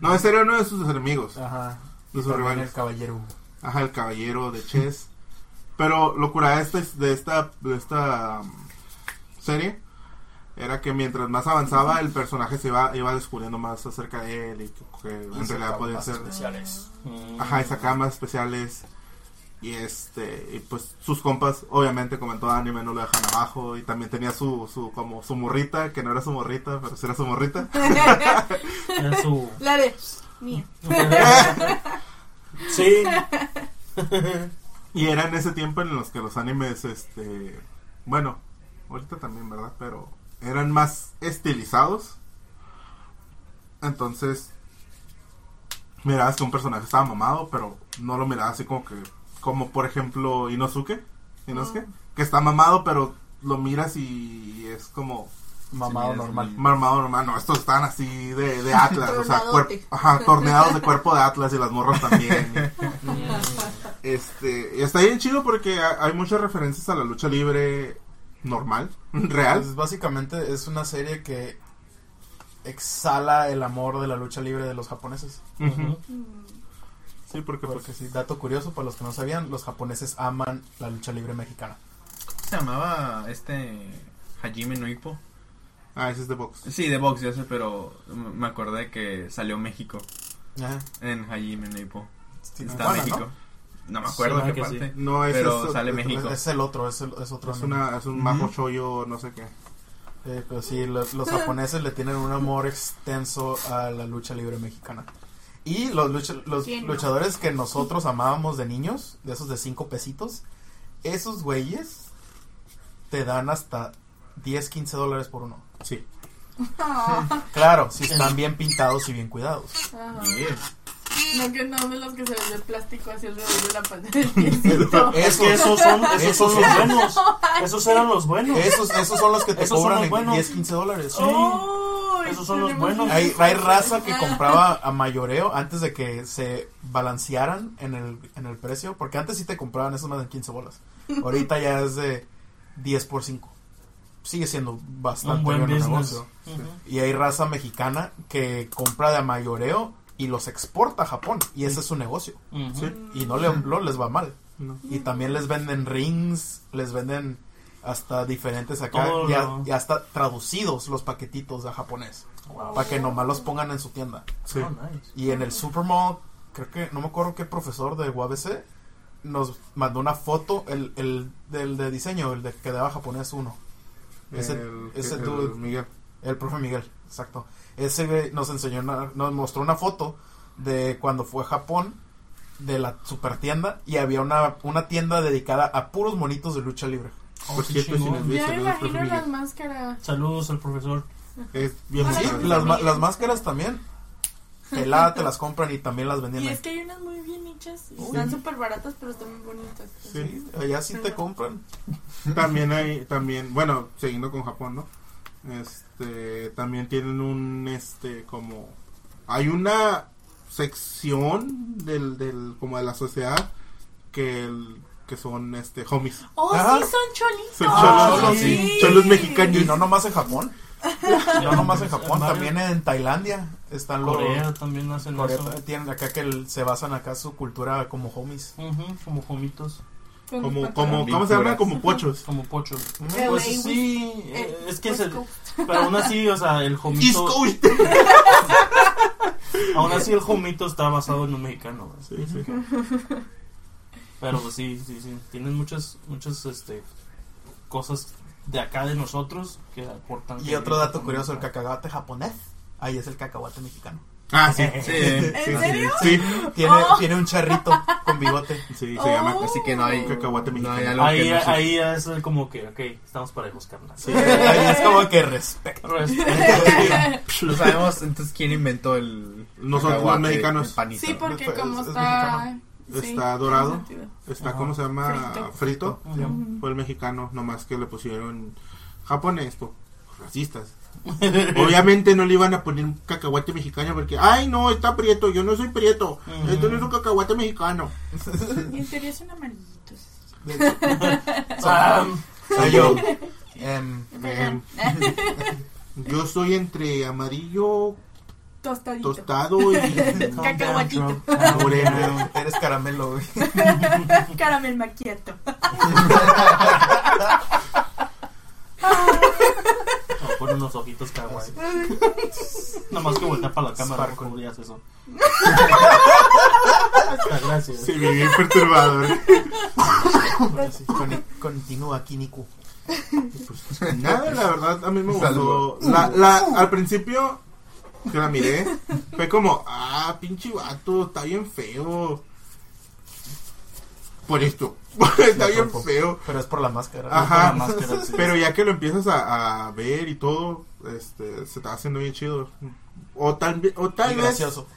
No, ese era uno de sus enemigos. Ajá. De sus rivales. el caballero. Ajá, el caballero de Chess. Pero lo cura de esta, de esta, de esta um, serie era que mientras más avanzaba el personaje se iba, iba descubriendo más acerca de él y que, en realidad podía ser especiales. Ajá y sacaba más especiales y este y pues sus compas obviamente como en todo anime no lo dejan abajo y también tenía su, su como su morrita que no era su morrita pero sí era su morrita Era su. La de mía. Sí. Y era en ese tiempo en los que los animes, este, bueno, ahorita también, ¿verdad? Pero eran más estilizados. Entonces, mirabas que un personaje estaba mamado, pero no lo mirabas así como que, como por ejemplo Inosuke, Inosuke, que está mamado, pero lo miras y es como Mamado Sí, normal. mamado normal. No, estos están así de, de Atlas, o sea, ajá, torneados de cuerpo de Atlas y las morras también. Este, y está bien chido porque ha- hay muchas referencias a la lucha libre normal, real. Pues, básicamente es una serie que exhala el amor de la lucha libre de los japoneses. Ujú. Sí, porque pues, Porque sí, dato curioso para los que no sabían, los japoneses aman la lucha libre mexicana. se llamaba este Hajime no Ippo? ah, ese es de box. Sí, de box, ya sé, pero me acordé que salió México Ajá. en Hajime no Ippo. Sí, Está Tijuana, México. ¿no? me acuerdo Suena qué que sí. parte. No, ese Pero es, sale es- México. Es el otro, es, el- es otro. Es, anime. una, es un majo shoyo, no sé qué. Eh, pero sí, los, los japoneses le tienen un amor extenso a la lucha libre mexicana. Y los, lucha- los luchadores que nosotros amábamos de niños, de esos de cinco pesitos, esos güeyes te dan hasta 10, 15 dólares por uno. Sí. Claro, si están bien pintados y bien cuidados. Ajá. No que no de los que se ven de plástico hacia alrededor de la pantalla. Es que esos son, esos Esos son los buenos. Esos eran los buenos. Esos, esos son los que te Esos cobran en buenos. 10, 15 dólares. Oh, Esos son los buenos. Hay, hay raza que Ah. compraba a mayoreo antes de que se balancearan en el, en el precio. Porque antes sí te compraban esos más de 15 bolas. Ahorita ya es de 10 por 5. Sigue siendo bastante Un buen bueno el business. negocio. Y hay raza mexicana que compra de a mayoreo y los exporta a Japón. Y ese es su negocio. Sí. Y no, le, no les va mal. No. Y también les venden rings, les venden hasta diferentes acá, Todo ya, lo- ya hasta traducidos los paquetitos a japonés, Wow. para que nomás los pongan en su tienda. Sí. Oh, nice. Y en el Supermall, creo que, no me acuerdo qué profesor de UABC, nos mandó una foto, el, el del de diseño, el de que daba japonés uno. Ese, El- ese el dude, Miguel. el profe Miguel, exacto. Ese güey nos enseñó, una- nos mostró una foto de cuando fue a Japón, de la super tienda, y había una, una tienda dedicada a puros monitos de lucha libre. Oh, Por cierto, si nos ves, saludos, imagino las máscaras. Saludos al profesor. Es bien Sí, las, las máscaras también. Pelada te las compran y también las venden Y ahí. es que hay unas muy bien hechas. y Están súper baratas, pero están muy bonitas. Sí. Allá sí te compran. También hay, también, bueno, siguiendo con Japón, ¿no? Este, también tienen un, este, como, hay una sección del, del, como de la sociedad que, el- que son, este, homies. Oh, Ajá. sí, son cholitos. Son cholos, sí. cholos mexicanos. Y no nomás en Japón. No nomás en Japón, también en Tailandia están los... Corea también hacen Corea eso. tienen acá que el- se basan acá su cultura como homies. Como jomitos, Con Como, como. ¿cómo se? Pinturas. Como pochos. como pochos. LA, Pues West- sí, eh, eh, es que West se, Coast. pero aún así, o sea, el jomito, aún así el jomito está basado en un mexicano. ¿verdad? Sí, sí. Pero pues, sí, sí, sí, tienen muchas, muchas, este, cosas de acá de nosotros que aportan. Y otro dato curioso, el cacahuate japonés, ahí es el cacahuate mexicano. Ah, sí. Sí. ¿En Sí, serio? Sí, Tiene, Oh. tiene un charrito con bigote. sí, se Oh. llama Así que no hay cacahuate no mexicano. hay algo Ahí, que no se- ahí es como que, ok, estamos parejos, carnal. Sí, ahí es como que respeto. No sabemos entonces quién inventó el Nosotros los mexicanos. Sí, porque Es- como es está... sí, Está dorado. Está, Ajá. ¿cómo se llama? Frito. Fue el mexicano, nomás que le pusieron japonés, po, racistas. Obviamente no le iban a poner un cacahuate mexicano porque, ay no, está prieto, yo no soy prieto, Ujú. esto no es un cacahuate mexicano. Y en teoría son amarillitos. Ah, Soy yo. Em, yo soy entre amarillo, Tostadito. tostado y Cacahuatito. moreno. eres caramelo, güey. Caramel macchiato. Pone unos ojitos kawaii. Nada más que voltea para la cámara, Sparkle. ¿cómo harías eso? Gracias. Sí, bien perturbador. Sí, con- Continúa, Kiniku. Pues, nada, la verdad, a mí me gustó. Saludo. La, la, al principio que la miré, fue como, ah, pinche vato, está bien feo. Por esto, está bien feo. Pero es por la máscara. Ajá, la máscara, sí. pero ya que lo empiezas a, a ver y todo, este, se está haciendo bien chido. O tal, o tal Y vez. gracioso.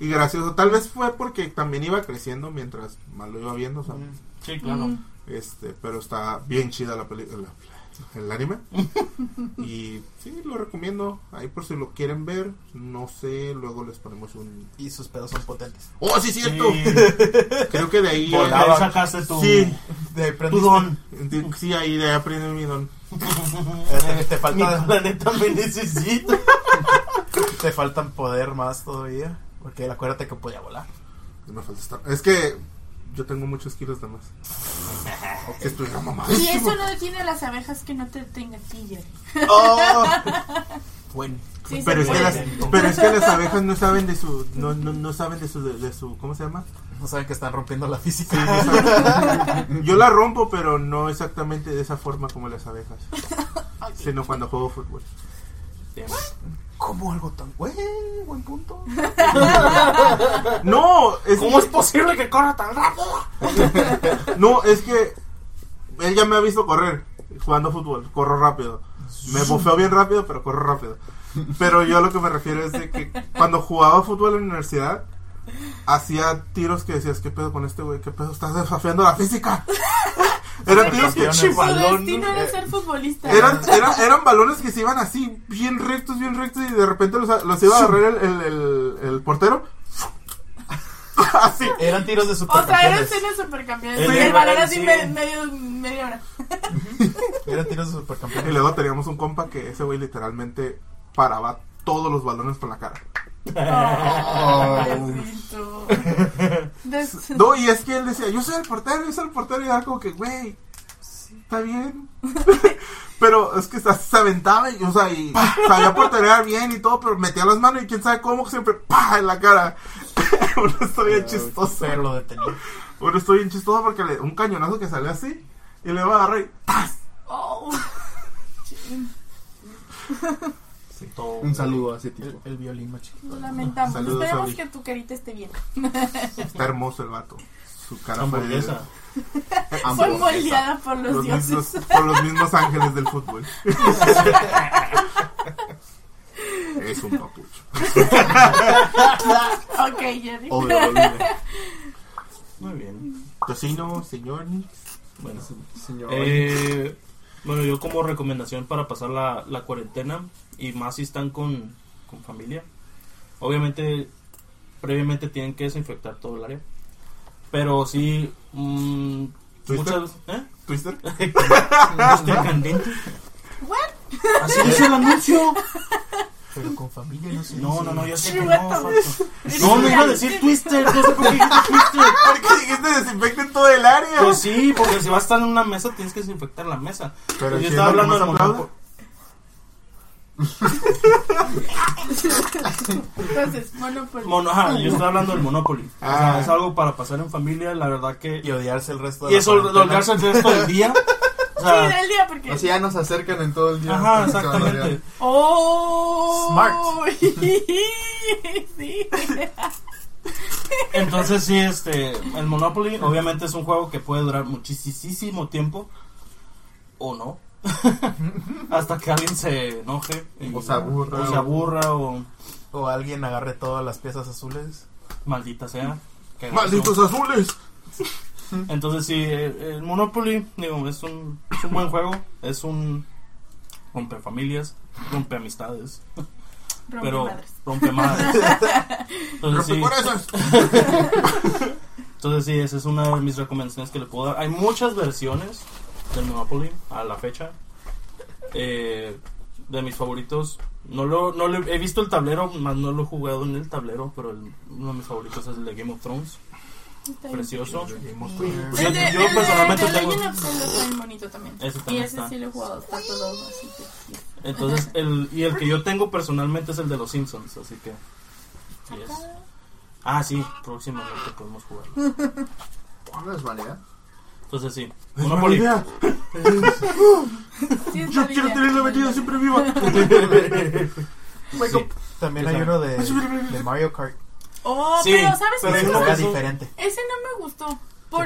Y gracioso. Tal vez fue porque también iba creciendo mientras más lo iba viendo, ¿sabes? Sí, claro. Mm. Este, pero está bien chida la película, el anime. y sí, lo recomiendo. Ahí por si lo quieren ver, no sé, luego les ponemos un... Y sus pedos son potentes. ¡Oh, sí, cierto! Sí. Creo que de ahí... Por Volaba. ahí sacaste tu, Sí, De tu don. sí, ahí de ahí aprendí mi don. Eh, te, Mi falta, me necesita. te faltan poder más todavía. Porque acuérdate que podía volar. Me falta estar- Es que yo tengo muchos kilos de más. Que estoy mamá. Y eso no detiene a las abejas que no te tengan quilla. ¡Oh! Bueno. Sí, Pero es, que las, pero es que las abejas no saben de su... No, no, no saben de su, de, de su... ¿Cómo se llama? No saben que están rompiendo la física. Yo la rompo, pero no exactamente de esa forma como las abejas. Sino cuando juego fútbol. ¿Cómo algo tan buen, buen punto? No, es, ¿Cómo es posible que corra tan rápido? no, es que él ya me ha visto correr jugando fútbol. Corro rápido. Me bufeo bien rápido, pero corro rápido. Pero yo a lo que me refiero es de que cuando jugaba fútbol en la universidad, hacía tiros que decías, ¿qué pedo con este güey? ¿Qué pedo? Estás desafiando la física. Eran tiros que. Su destino era ser futbolista. Eran, eran, eran balones que se iban así, bien rectos, bien rectos, y de repente los, los iba a agarrar el, el, el, el portero. así. Eran tiros de O sea, eran supercampeones. supercampeones. Y el balón así sí. me- medio, media hora. Eran tiros de Y supercampeones. luego teníamos un compa que ese güey literalmente paraba todos los balones con la cara. Oh, No, y es que él decía, yo soy el portero, yo soy el portero, y era como que, güey, está bien. pero es que se, aventaba, y, o sea, y sabía porterear bien y todo, pero metía las manos y quién sabe cómo siempre, ¡pa! en la cara. Uno está bien chistoso. Pero lo detenía. Uno está bien chistoso porque le, un cañonazo que salió así, y le va a agarrar y ¡tas! Oh. Un saludo a ese El, tipo. el violín más chiquito. Lo lamentamos. Saludos, Esperemos que tu carita esté bien. Está hermoso el vato. Su cara Hamburguesa. Fue moldeada por los, los dioses. mismos, por los mismos ángeles del fútbol. es un papucho. Ok, Jerry. Obvio. Muy bien. Tocino, señor. Bueno, Señor. Eh, bueno, yo como recomendación para pasar la, la cuarentena y más si están con, con familia, obviamente previamente tienen que desinfectar todo el área. Pero sí, mm, ¿Twister? muchas... ¿Eh? Twister. ¿Twister candente? Así dice el anuncio. Pero con familia no sé. No, no, no, yo sé que no. what. No, no iba a decir Twister, no sé por qué Twister. ¿Por qué dijiste desinfecten todo el área? Pues sí, porque si vas a estar en una mesa tienes que desinfectar la mesa. Pero yo estaba hablando del. Monopoly. Entonces, Monopoly. Mono, ajá, yo estoy hablando del Monopoly. O sea, Ah. es algo para pasar en familia, la verdad que... Y odiarse el resto de Y la eso, cuarentena. olvidarse el resto del día. O sí, sea, del día, porque. Así ya nos acercan en todo el día. ajá, exactamente. ¡Oh! Smart. sí. Entonces sí, este, el Monopoly obviamente es un juego que puede durar muchísimo tiempo o no, hasta que alguien se enoje y- O se aburra, o se o- aburra o O alguien agarre todas las piezas azules. maldita sea. que- ¡Malditos azules! Entonces sí, el Monopoly, digo, es un, es un buen juego, es un rompe familias, rompe amistades, Rompe pero madres. rompe madres. Entonces sí, entonces sí, esa es una de mis recomendaciones que le puedo dar. Hay muchas versiones del Monopoly a la fecha. Eh, de mis favoritos, no lo, no lo- he visto el tablero, más no lo he jugado en el tablero, pero el- uno de mis favoritos es el de Game of Thrones, Está precioso. Yo- personalmente de tengo- también. Ese y ese está. sí lo he jugado, está todo así que. Entonces, el, y el que yo tengo personalmente es el de los Simpsons, así que... yes. Ah, sí, próximamente podemos jugar. No es mala idea. Entonces sí, Es mala idea. Sí, es Yo mala quiero idea. tener la metida siempre viva. Sí. También hay uno de, de Mario Kart. Oh, Sí, pero ¿sabes pero qué? es un- diferente. Ese no me gustó. juega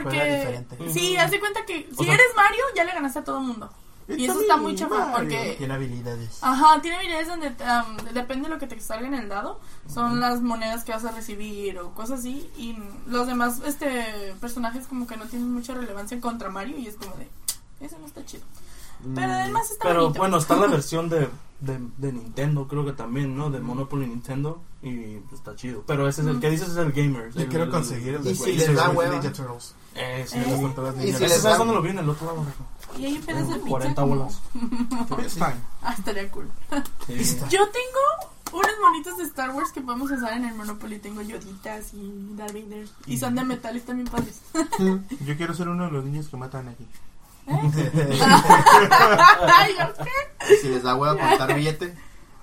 Porque. diferente. Sí, haz de cuenta que si sea- eres Mario, ya le ganaste a todo el mundo. Y eso está muy chafa porque. Tiene habilidades. Ajá, tiene habilidades donde um, depende de lo que te salga en el dado. Son las monedas que vas a recibir o cosas así. Y los demás este personajes, como que no tienen mucha relevancia contra Mario. Y es como de. Eso no está chido. Pero además está Pero bonito. bueno, está la versión de, de, de Nintendo, creo que también, ¿no? De Monopoly Nintendo. Y pues, está chido. Pero ese es el que dices es el gamer. Yo el- quiero el- conseguir el de Y si Ninja les da Turtles. hueva. Ninja Turtles. Ese, Eh, Las tortugas y si les ¿sabes da- lo vi? En el otro lado. Y hay un pedazo de pizza. 40 como- bolas. Ah, estaría cool. Sí. Yo tengo unos monitos de Star Wars que podemos usar en el Monopoly. Tengo Yoditas y Darth Vader. Y son de metal, están bien padres. Yo quiero ser uno de los niños que matan aquí. Ay, ¿yo qué? Si les da hueva contar billete,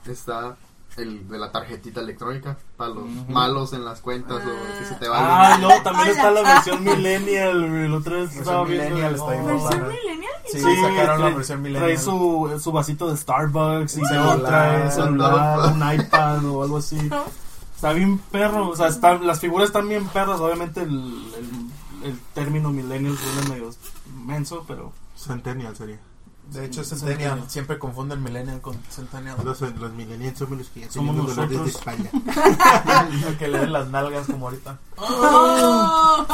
está el de la tarjetita electrónica para los Ujú. malos en las cuentas o que se te Ah, va no, también está la versión Millennial. El otro vez Versión estaba viendo. Millennial está. ¿Versión millennial? Sí, Sí, sacaron la trae- versión Trae millennial. su, su vasito de Starbucks y luego trae celular, un iPad o algo así. Está bien perro, o sea, está- las figuras están bien perras. Obviamente el, el, el término millennial suena medio menso, pero Centennial sería. De hecho, es Centennial. Centennial. Siempre confunden Millennial con Centennial. Los, los millennials somos los que ya Somos tenemos dolores de nosotros. espalda. El que le den las nalgas como ahorita. Oh.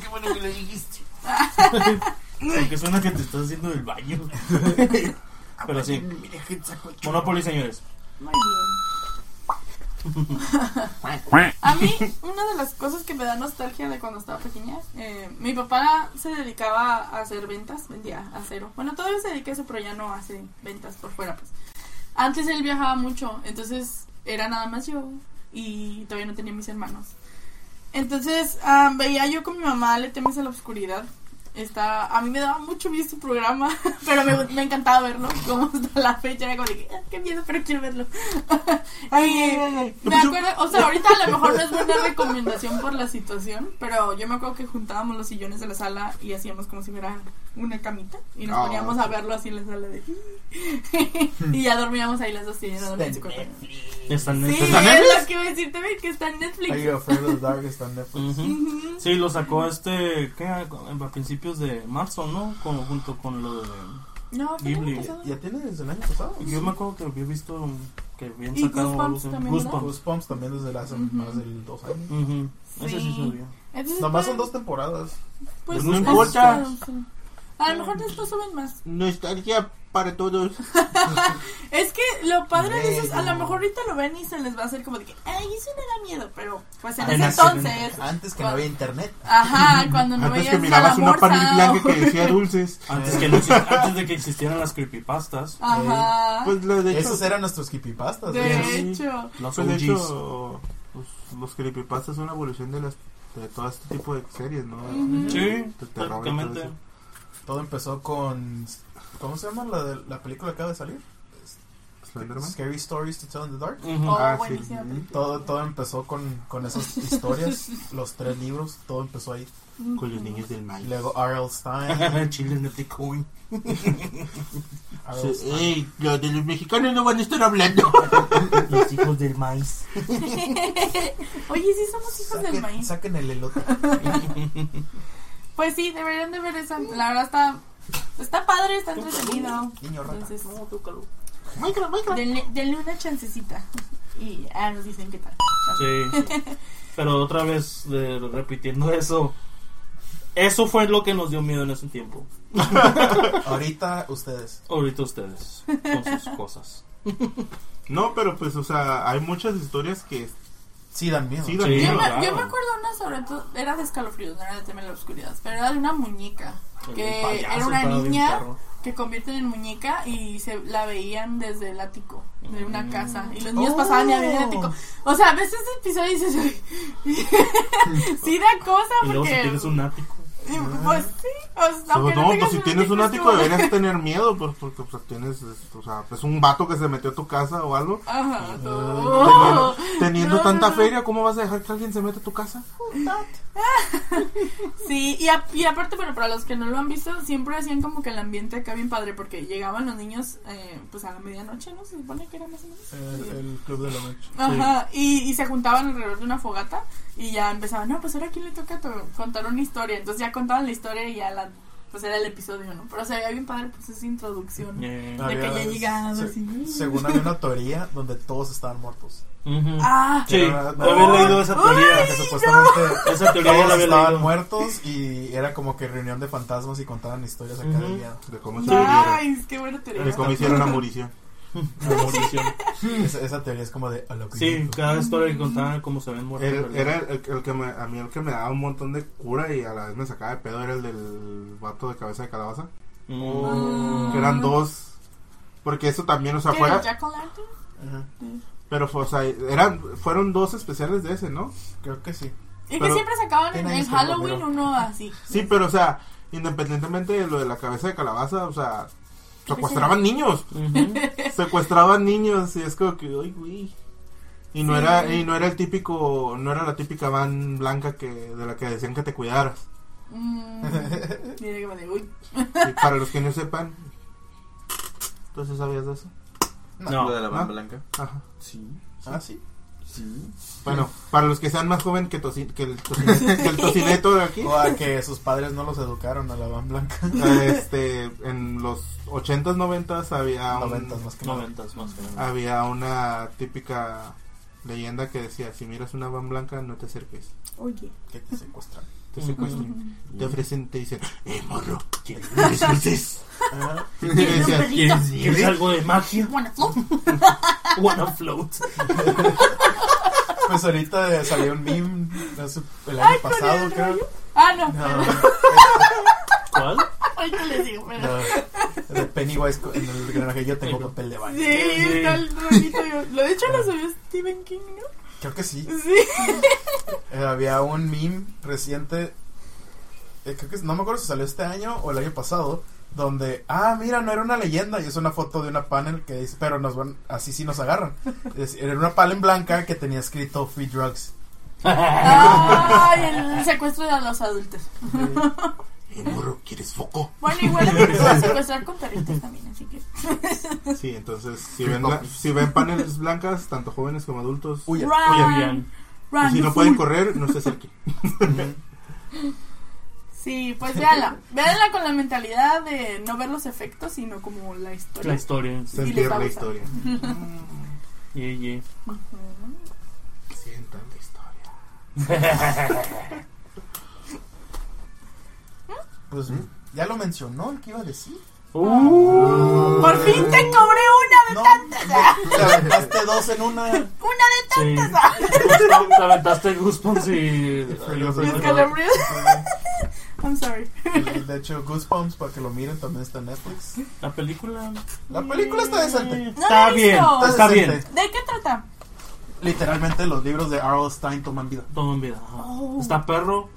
Qué bueno que le dijiste. Aunque suena que te estás haciendo del baño. Pero sí. Monopoly, señores. Muy bien. A mí, una de las cosas que me da nostalgia de cuando estaba pequeña, eh, mi papá se dedicaba a hacer ventas, vendía acero. Bueno, todavía se dedica a eso, pero ya no hace ventas por fuera, pues. Antes él viajaba mucho, entonces era nada más yo y todavía no tenía mis hermanos. Entonces ah, veía yo con mi mamá Le temes a la oscuridad. Está, a mí me daba mucho miedo su programa, pero me, me encantaba verlo. Como hasta la fecha era como de que, "Ah, qué miedo, pero quiero verlo. Y me acuerdo, o sea, ahorita a lo mejor no es buena recomendación por la situación, pero yo me acuerdo que juntábamos los sillones de la sala y hacíamos como si fuera una camita y nos Ah, poníamos a verlo así en la sala de y ya dormíamos ahí las dos y su cuarto. Está en Sí, Netflix. es lo que iba a decirte, ve que está en Netflix. Are you afraid of the dark? Está en Netflix. Ujú. Ujú. Sí, lo sacó este, ¿qué? A principios de marzo, ¿no? Como junto con lo de... No, Ghibli. ¿Ya tiene desde el año pasado? Yo me acuerdo que había visto que habían Y sacado Goosebumps también. Goosebumps. Goosebumps también desde hace Ujú. más de dos años. Ujú. Ese sí Sí. sabía. Entonces, Nomás son dos temporadas. Pues Pues no es- importa. Sí. A lo mejor después suben más. Nostalgia para todos. Es que lo padre de eso es, a lo mejor ahorita lo ven y se les va a hacer como de que, ay, eso no da miedo, pero pues en Ay, ese no, sí, entonces, Antes que no había internet. ajá, cuando no Antes veías que mirabas una panel blanca o- que decía dulces. Antes, que no exi- antes de que existieran las creepypastas, Ajá, Pues lo de hecho, Esos eran nuestros creepypastas. de sí. hecho, los pues de hecho pues, los creepypastas son una evolución de las de todo este tipo de series, ¿no? Sí, terror y todo prácticamente. Todo empezó con. ¿Cómo se llama la, de, la película que acaba de salir? Slenderman. Scary Stories to Tell in the Dark. Ujú. Oh, Ah, sí. Todo, todo empezó con, con esas historias, los tres libros, todo empezó ahí. Con los niños del maíz. luego R.L. Stein. Chile no te coin. Ey, los de los mexicanos no van a estar hablando. Los hijos del maíz. Oye, sí somos hijos del Saquen, maíz. saquen el elote. Pues sí, deberían de ver esa. La verdad está, está padre, está entretenido. Niño rata. Entonces, Minecraft, Minecraft. denle, denle una chancecita. Y ah, nos dicen qué tal. Sí, sí. Pero otra vez, de- repitiendo eso. Eso fue lo que nos dio miedo en ese tiempo. Ahorita ustedes. Ahorita ustedes, con sus cosas. No, pero pues, o sea, hay muchas historias que Sí, dan miedo. sí dan Sí. Yo miedo. me, claro. yo me acuerdo una sobre todo, era de escalofríos, no era de tema de la oscuridad, pero era de una muñeca. Que payaso era una niña que convierten en muñeca y se la veían desde el ático de una Mm. casa. Y los niños Oh. pasaban y había el ático. O sea, a veces ese episodio dices, sí da cosa Y luego si porque... tienes un ático. Pues sí, o sea, Sobre todo, tengas pues, si tienes un ático como- deberías tener miedo, pues, porque pues, tienes, es- o sea, es un vato que se metió a tu casa o algo. Ajá. Teniendo, teniendo No, tanta no. feria, ¿cómo vas a dejar que alguien se meta a tu casa? Sí, y, a- y aparte, bueno, para los que no lo han visto, siempre hacían como que el ambiente acá bien padre, porque llegaban los niños, eh, pues a la medianoche, ¿no? Se supone que era más o menos. El, el club de la noche. Ajá, y, y se juntaban alrededor de una fogata y ya empezaban, no, pues ahora quién le toca to- contar una historia. Entonces ya contaban la historia y ya la, pues era el episodio, ¿no? Pero o sea, ya bien padre, pues esa introducción. Eh, De que ya llegabas se- y- Según había una teoría donde todos estaban muertos. ujú. Ah, Sí, Pero- yo había leído esa teoría. Que supuestamente Esa teoría ya todos la había estaban leído. muertos y era como que reunión de fantasmas y contaban historias acá de Ujú. miedo. De cómo se nice, qué buena teoría. De cómo hicieron la murición. Esa, esa teoría es como de a lo que Sí, cada historia que contaban cómo se ven muertos. El- era el, el que me, a mí el que me daba un montón de cura y a la vez me sacaba de pedo era el del vato de cabeza de calabaza. Mm. Que eran dos. Porque eso también, o sea, ¿Qué, fuera. Ajá, Pero fue, o sea, eran, fueron dos especiales de ese, ¿no? Creo que sí. Y que Pero- siempre sacaban en, en Halloween uno así. Sí, pero o sea, independientemente de lo de la cabeza de calabaza, o sea, secuestraban niños. Secuestraban niños y es como que, ay, güey. Y no Sí. era y no era el típico, no era la típica van blanca que de la que decían que te cuidaras. Mm, mira que me digo, uy. Y para los que no sepan, ¿tú sí sabías de eso? No. Lo de la ¿no? van blanca. Ajá. Sí. Ah, sí. Sí. Bueno, para los que sean más joven que, que el, tocineto, que el tocineto de aquí, O a que sus padres no los educaron a la van blanca. este, en los 80s, 90s había un- Noventas más que nada. Noventas más o menos. había una típica leyenda que decía, si miras una van blanca no te acerques, Oye. Que te secuestran. te secuestran. Te ofrecen, te dicen, eh, morro, ¿quieres unos dulces? Ajá. Y te ¿Quieres un decían, pelito? ¿Quieres, ¿Quieres algo de magia? Wanna float? Pues ahorita salió un meme el año Ay, pasado, el creo. rollo. Ah, no. No, ¿Cuál? Ahorita les digo, pero. no, de Pennywise en el granaje yo tengo papel de baño. Sí, está el rollito. yo- Lo de hecho lo subió Stephen King, ¿no? Creo que sí. Sí. Eh, había un meme reciente, eh, creo que no me acuerdo si salió este año o el año pasado, donde, ah, mira, no era una leyenda, y es una foto de una panel que dice, pero nos van, así sí nos agarran. Es- era una panel blanca que tenía escrito free drugs. Ay, el secuestro de los adultos. eh, morro, ¿quieres foco? Bueno, igual a mí me pueden secuestrar con perritos también, así que. Sí, entonces, si ven, la- si ven paneles blancas, tanto jóvenes como adultos, Huya. Run, Huyan. run, y si you no pueden correr, no se acerquen. Sí, pues véanla. Véanla con la mentalidad de no ver los efectos, sino como la historia. La historia. sí. Sentir la historia. Yeah, yeah. Sientan la historia. Pues ya lo mencionó el que iba a decir. Uh, Por fin te cobré una de No, tantas. te aventaste dos en una. Una de tantas. Te aventaste Goosebumps y... I'm sorry. De hecho, Goosebumps, para que lo miren, también está en Netflix. La película... La película está decente. Eh, No Está bien, visto. está bien. decente. ¿De qué trata? Literalmente los libros de R.L. Stein toman vida. Todo en vida. Oh. Está perro.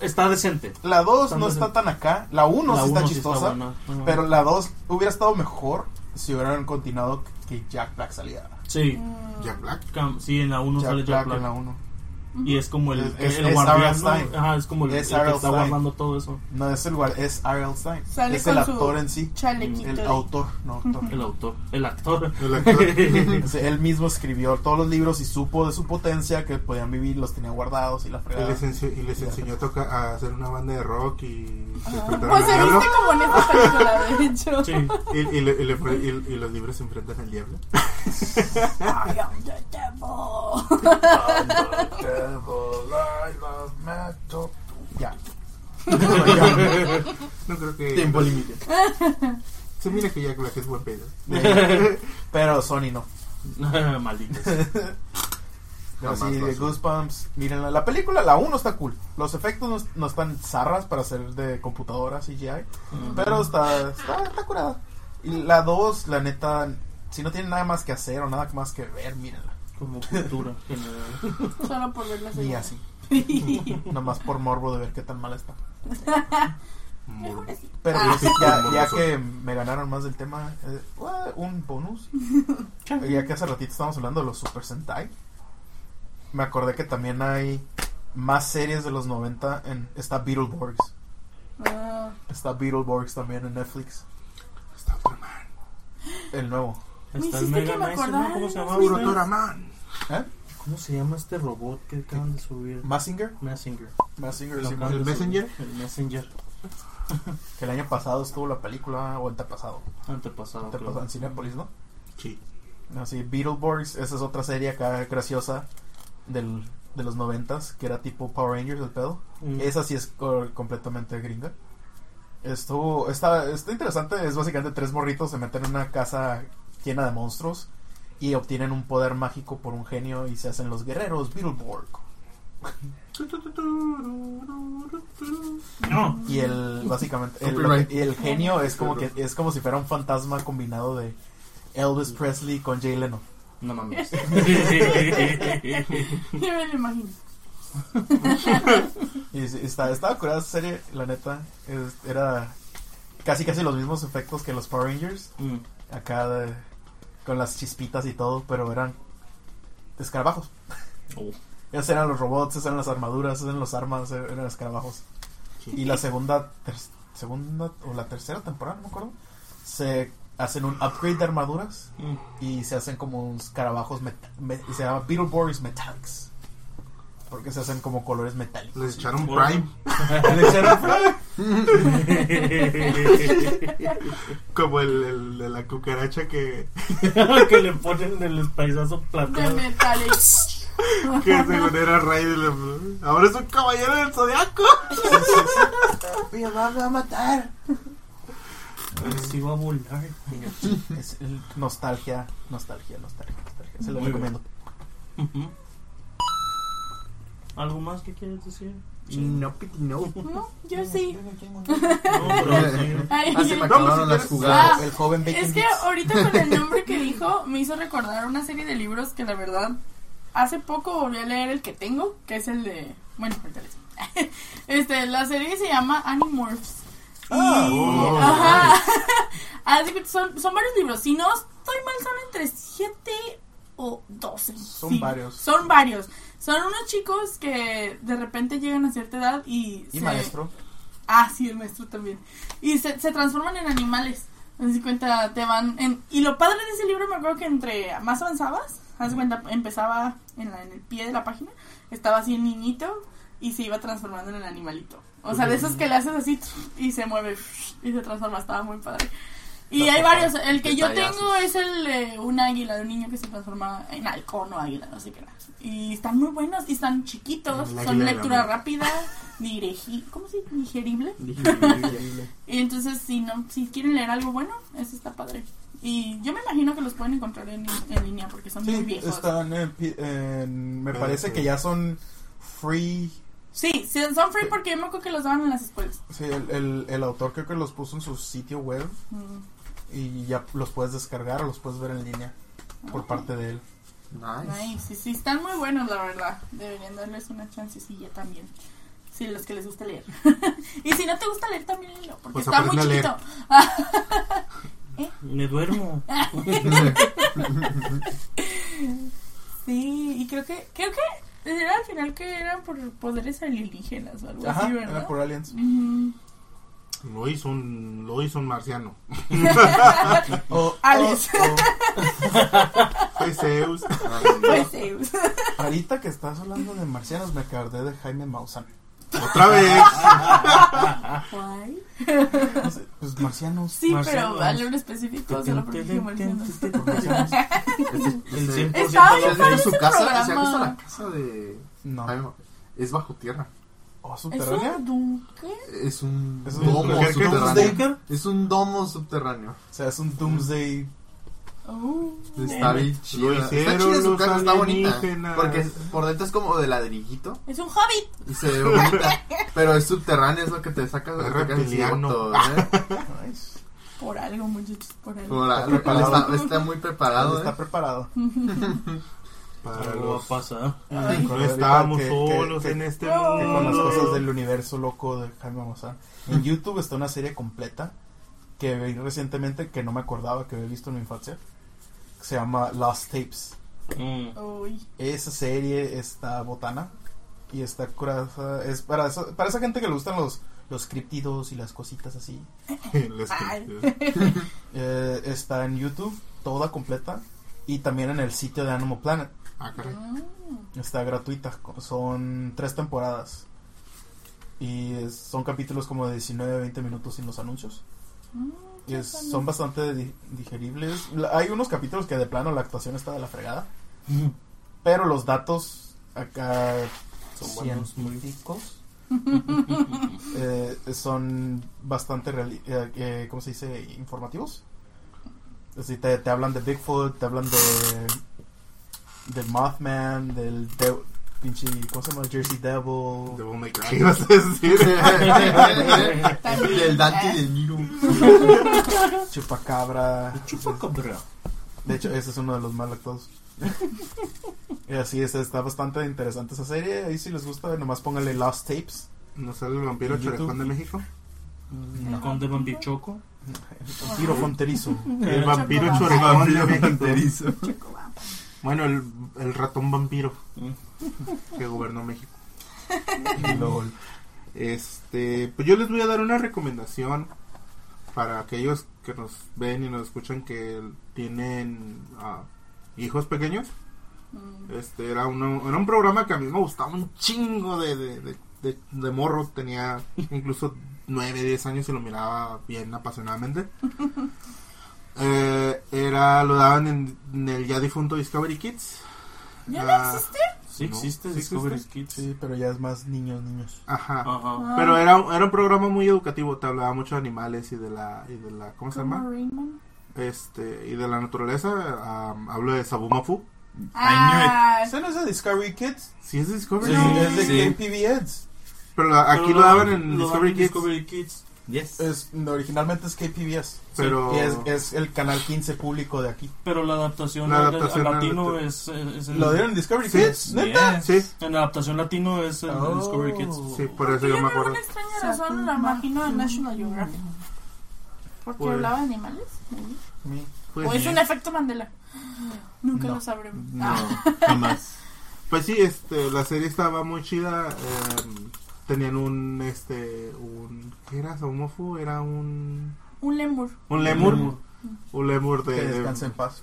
Está decente. La 2 Está no muy está tan acá. La 1 La sí está uno sí chistosa. buena. Ajá. pero la 2 hubiera estado mejor si hubieran continuado que Jack Black salía. Sí, Mm, Jack Black. Cam- sí, en la 1 Jack sale Black, Jack Black. en la 1. Y es como el, Es- es- el es guardián, R.L. ¿no? Ajá, es como el, Es el que está guardando todo eso. No es el guar- es R.L. Stein. Sale es el actor en sí. chalequito El de- autor, no autor. El autor, el actor. El actor. Él mismo escribió todos los libros y supo de su potencia que podían vivir, los tenía guardados y la Y fregada. les, ense- y les enseñó a, tocar, a hacer una banda de rock y se enfrentaron Pues se viste como en esta película, de hecho. Sí. Y, y, le- y le fue- y- y los libros se enfrentan al diablo. Ya. No creo que. Tiempo límite. Se mira que Jack Black es buen pedo. Pero Sony no. Malditos. Pero Jamás sí. Goosebumps, miren, la película, la 1 está cool. Los efectos no, no están zarras para ser de computadora CGI, pero está, está, está curada. Y la 2, la neta, si no tienen nada más que hacer o nada más que ver, mírenla. Como cultura general. Solo por ver la Ni serie. así. Nomás por morbo de ver qué tan mal está. Pero Ah. sí, ya, ya que me ganaron más del tema, eh, uh, un bonus. Ya que hace ratito estábamos hablando de los Super Sentai. Me acordé que también hay más series de los 90 en está Beetleborgs. Ah, Está Beetleborgs también en Netflix. Está Ultraman. El nuevo. Me Está el hiciste Mega que me Nice, ¿no? acordara, ¿Cómo se llama? Puro Toraman. ¿Eh? ¿Cómo se llama este robot que acaban de subir? Massinger. Messenger. Massinger, Lo sí, acaban ¿El de Messenger? El Messenger. que el año pasado estuvo la película o antepasado. Antepasado. Antepasado creo. en Cinepolis, ¿no? Sí. Así, Beetleborgs, esa es otra serie acá graciosa del, de los noventas, que era tipo Power Rangers el pedo. Mm. Esa sí es co- completamente gringa. Estuvo, está, está interesante, es básicamente tres morritos se meten en una casa llena de monstruos y obtienen un poder mágico por un genio y se hacen los guerreros Beetleborg. No. Y el, básicamente, el, Copyright. y el genio es como que, es como si fuera un fantasma combinado de Elvis Presley con Jay Leno. No mames. Yo me lo imagino. Y está, estaba curada esa serie, la neta. es- era casi casi los mismos efectos que los Power Rangers. Mm. Acá de- con las chispitas y todo, pero eran escarabajos. Oh. Esos eran los robots, esas eran las armaduras, esas eran las armas, eran escarabajos. Y la segunda, segunda o la tercera temporada, no me acuerdo, se hacen un upgrade de armaduras Mm. y se hacen como unos escarabajos, me- se llama Beetleborgs Metallics. Porque se hacen como colores metálicos. Les echaron. Prime. Le echaron fly. Como el, el de la cucaracha que, que le ponen el paisazo De plateado. Metallic. que según era rey de la... Ahora es un caballero del zodiaco. Mi mamá me va a matar. Sí va a volar. Es el- nostalgia, nostalgia, nostalgia, nostalgia. Se lo Muy recomiendo. Ujú. ¿Algo más que quieres decir? No, piti, no. No, yo sí. No, pero sí. Ay, Ah, se me No, acabaron las jugadas. Ah, el joven Bacon Es que ahorita con el nombre que dijo me hizo recordar una serie de libros que la verdad hace poco volví a leer el que tengo, que es el de... Bueno, ahorita les. Este, la serie se llama Animorphs. Ah, Y- oh. ajá. Cuenta, son, son varios libros. Si no estoy mal, son entre 7 o 12. Son Sí, varios. Son varios. Son unos chicos que de repente llegan a cierta edad y... Y se- maestro. Ah, sí, el maestro también. Y se, se transforman en animales. Haz de cuenta, te van en... Y lo padre de ese libro, me acuerdo que entre más avanzabas, haz de cuenta, empezaba en, la- en el pie de la página, estaba así el niñito y se iba transformando en el animalito. O sea, de esos que le haces así y se mueve y se transforma, estaba muy padre. Y hay varios, el que yo tengo es el de un águila, de un niño que se transforma en halcón o águila, no sé qué era. Y están muy buenos y están chiquitos, son lectura rápida, dirigi, ¿cómo se dice? Digerible. Y entonces, si no, si quieren leer algo bueno, eso está padre. Y yo me imagino que los pueden encontrar en, en línea porque son muy viejos. están en, pi- en- me parece que ya son free. Sí, sí, son free porque yo me acuerdo que los daban en las escuelas. Sí, el, el, el autor creo que los puso en su sitio web Mm. Y ya los puedes descargar o los puedes ver en línea por parte de él. Nice. Ay, sí, sí, están muy buenos, la verdad. Deberían darles una chancecilla también. Sí, los que les gusta leer. y si no te gusta leer, también léelo, porque Pues está muy chiquito. Me duermo. Sí, y creo que, creo que era al final que eran por poderes alienígenas o algo Ajá, así, era ¿verdad? por aliens. Ujú. Lo hizo un, lo hizo un marciano. O- o- Fue Zeus. Pues Zeus. ahorita que estás hablando de marcianos, me acordé de Jaime Maussan. Otra vez. Sé, Pues marcianos. Sí, Marcianos. pero dale un específico solo porque dije marcianos. marcianos. El 100% Estaba de ¿Se los has visto Ese su casa? ¿Se ha programa. visto la casa de.? No, Es bajo tierra. ¿O ¿Es un? Es un Es un domo ¿qué- qué- subterráneo. Es un domo subterráneo. O sea, es un Doomsday. Oh. Está bien chida. Está chida su casa, está bonita. Porque por dentro es como de ladrillito. Es un hobbit. Y se ve bonita. pero es subterráneo, es lo que te saca todo, ¿eh? Por algo, muchachos, por algo. Por la- Está preparado. está, está muy preparado. Está ¿eh? preparado. Para Algo va a los- pasar. No estábamos ahorita que- solos que- en este que con las mundo. cosas del universo loco de Jaime Maussan. En YouTube está una serie completa que vi recientemente que no me acordaba que había visto en mi infancia. que se llama Lost Tapes. Mm. Esa serie está botana y está curada. Es para esa, para esa gente que le gustan los, los criptidos y las cositas así. Eh, está en YouTube, toda completa. Y también en el sitio de Animal Planet. Ah, caray. Mm. Está gratuita. Son tres temporadas. Y es- son capítulos como de 19 20 minutos sin los anuncios. Mm, Y es- son bastante di- digeribles. La- hay unos capítulos que de plano la actuación está de la fregada. Pero los datos acá Son buenos. científicos eh, son bastante, reali- eh, eh, ¿cómo se dice? Informativos. Es decir, te, te hablan de Bigfoot, te hablan de del Mothman, del de- pinche, ¿cómo se llama? Jersey Devil. Devil May Cry, ibas a decir. Del Dante y del Niro. Chupacabra. Chupacabra. De hecho, ese es uno de los más actuados. y así es, está bastante interesante esa serie. Ahí si les gusta, nomás pónganle Lost Tapes. ¿No sale el vampiro chorejón de México? El conde Bambichoco. Un tiro fronterizo. El vampiro chorejón de México. Bueno, el, el ratón vampiro Mm. que gobernó México. y luego Este, pues yo les voy a dar una recomendación para aquellos que nos ven y nos escuchan que tienen ah, hijos pequeños. Mm. Este era, uno- era un programa que a mí me gustaba un chingo de, de, de, de- de morro. Tenía incluso 9, 10 años y lo miraba bien apasionadamente. Eh, era, lo daban en, en el ya difunto Discovery Kids. ¿Ya Ah, no existe? Sí No, existe sí Discovery existe. Kids. Sí, pero ya es más niños, niños. Ajá. Ajá. Pero era, era un programa muy educativo, te hablaba mucho de animales y de la, y de la ¿cómo se llama? Raymond. Este, y de la naturaleza, am, hablo de Sabumafu. Ah, ¿Ese no es de Discovery Kids? Sí es de Discovery, Sí, No. es de Sí. KPBS. pero la- aquí Pero lo daban en lo Discovery Kids, Discovery Kids. Yes. Es, originalmente es KPBS. pero Y es, es el canal 15 público de aquí. Pero la adaptación, La adaptación al latino es, es en, ¿Lo dieron en Discovery Sí. Kids? ¿Neta? sí, en la adaptación latino es en Oh. Discovery Kids. sí, por eso yo me por acuerdo. alguna extraña razón la imagino en National Geographic. ¿Porque Pues- hablaba de animales? Pues, ¿O es un efecto Mandela? Nunca No. lo sabremos. No, Ah. jamás. pues sí, este, la serie estaba muy chida. em, tenían un, este, un, ¿qué era Sabumafu? Era un, Un lemur. un lemur, lemur. un lemur de, Que de- descanse en paz.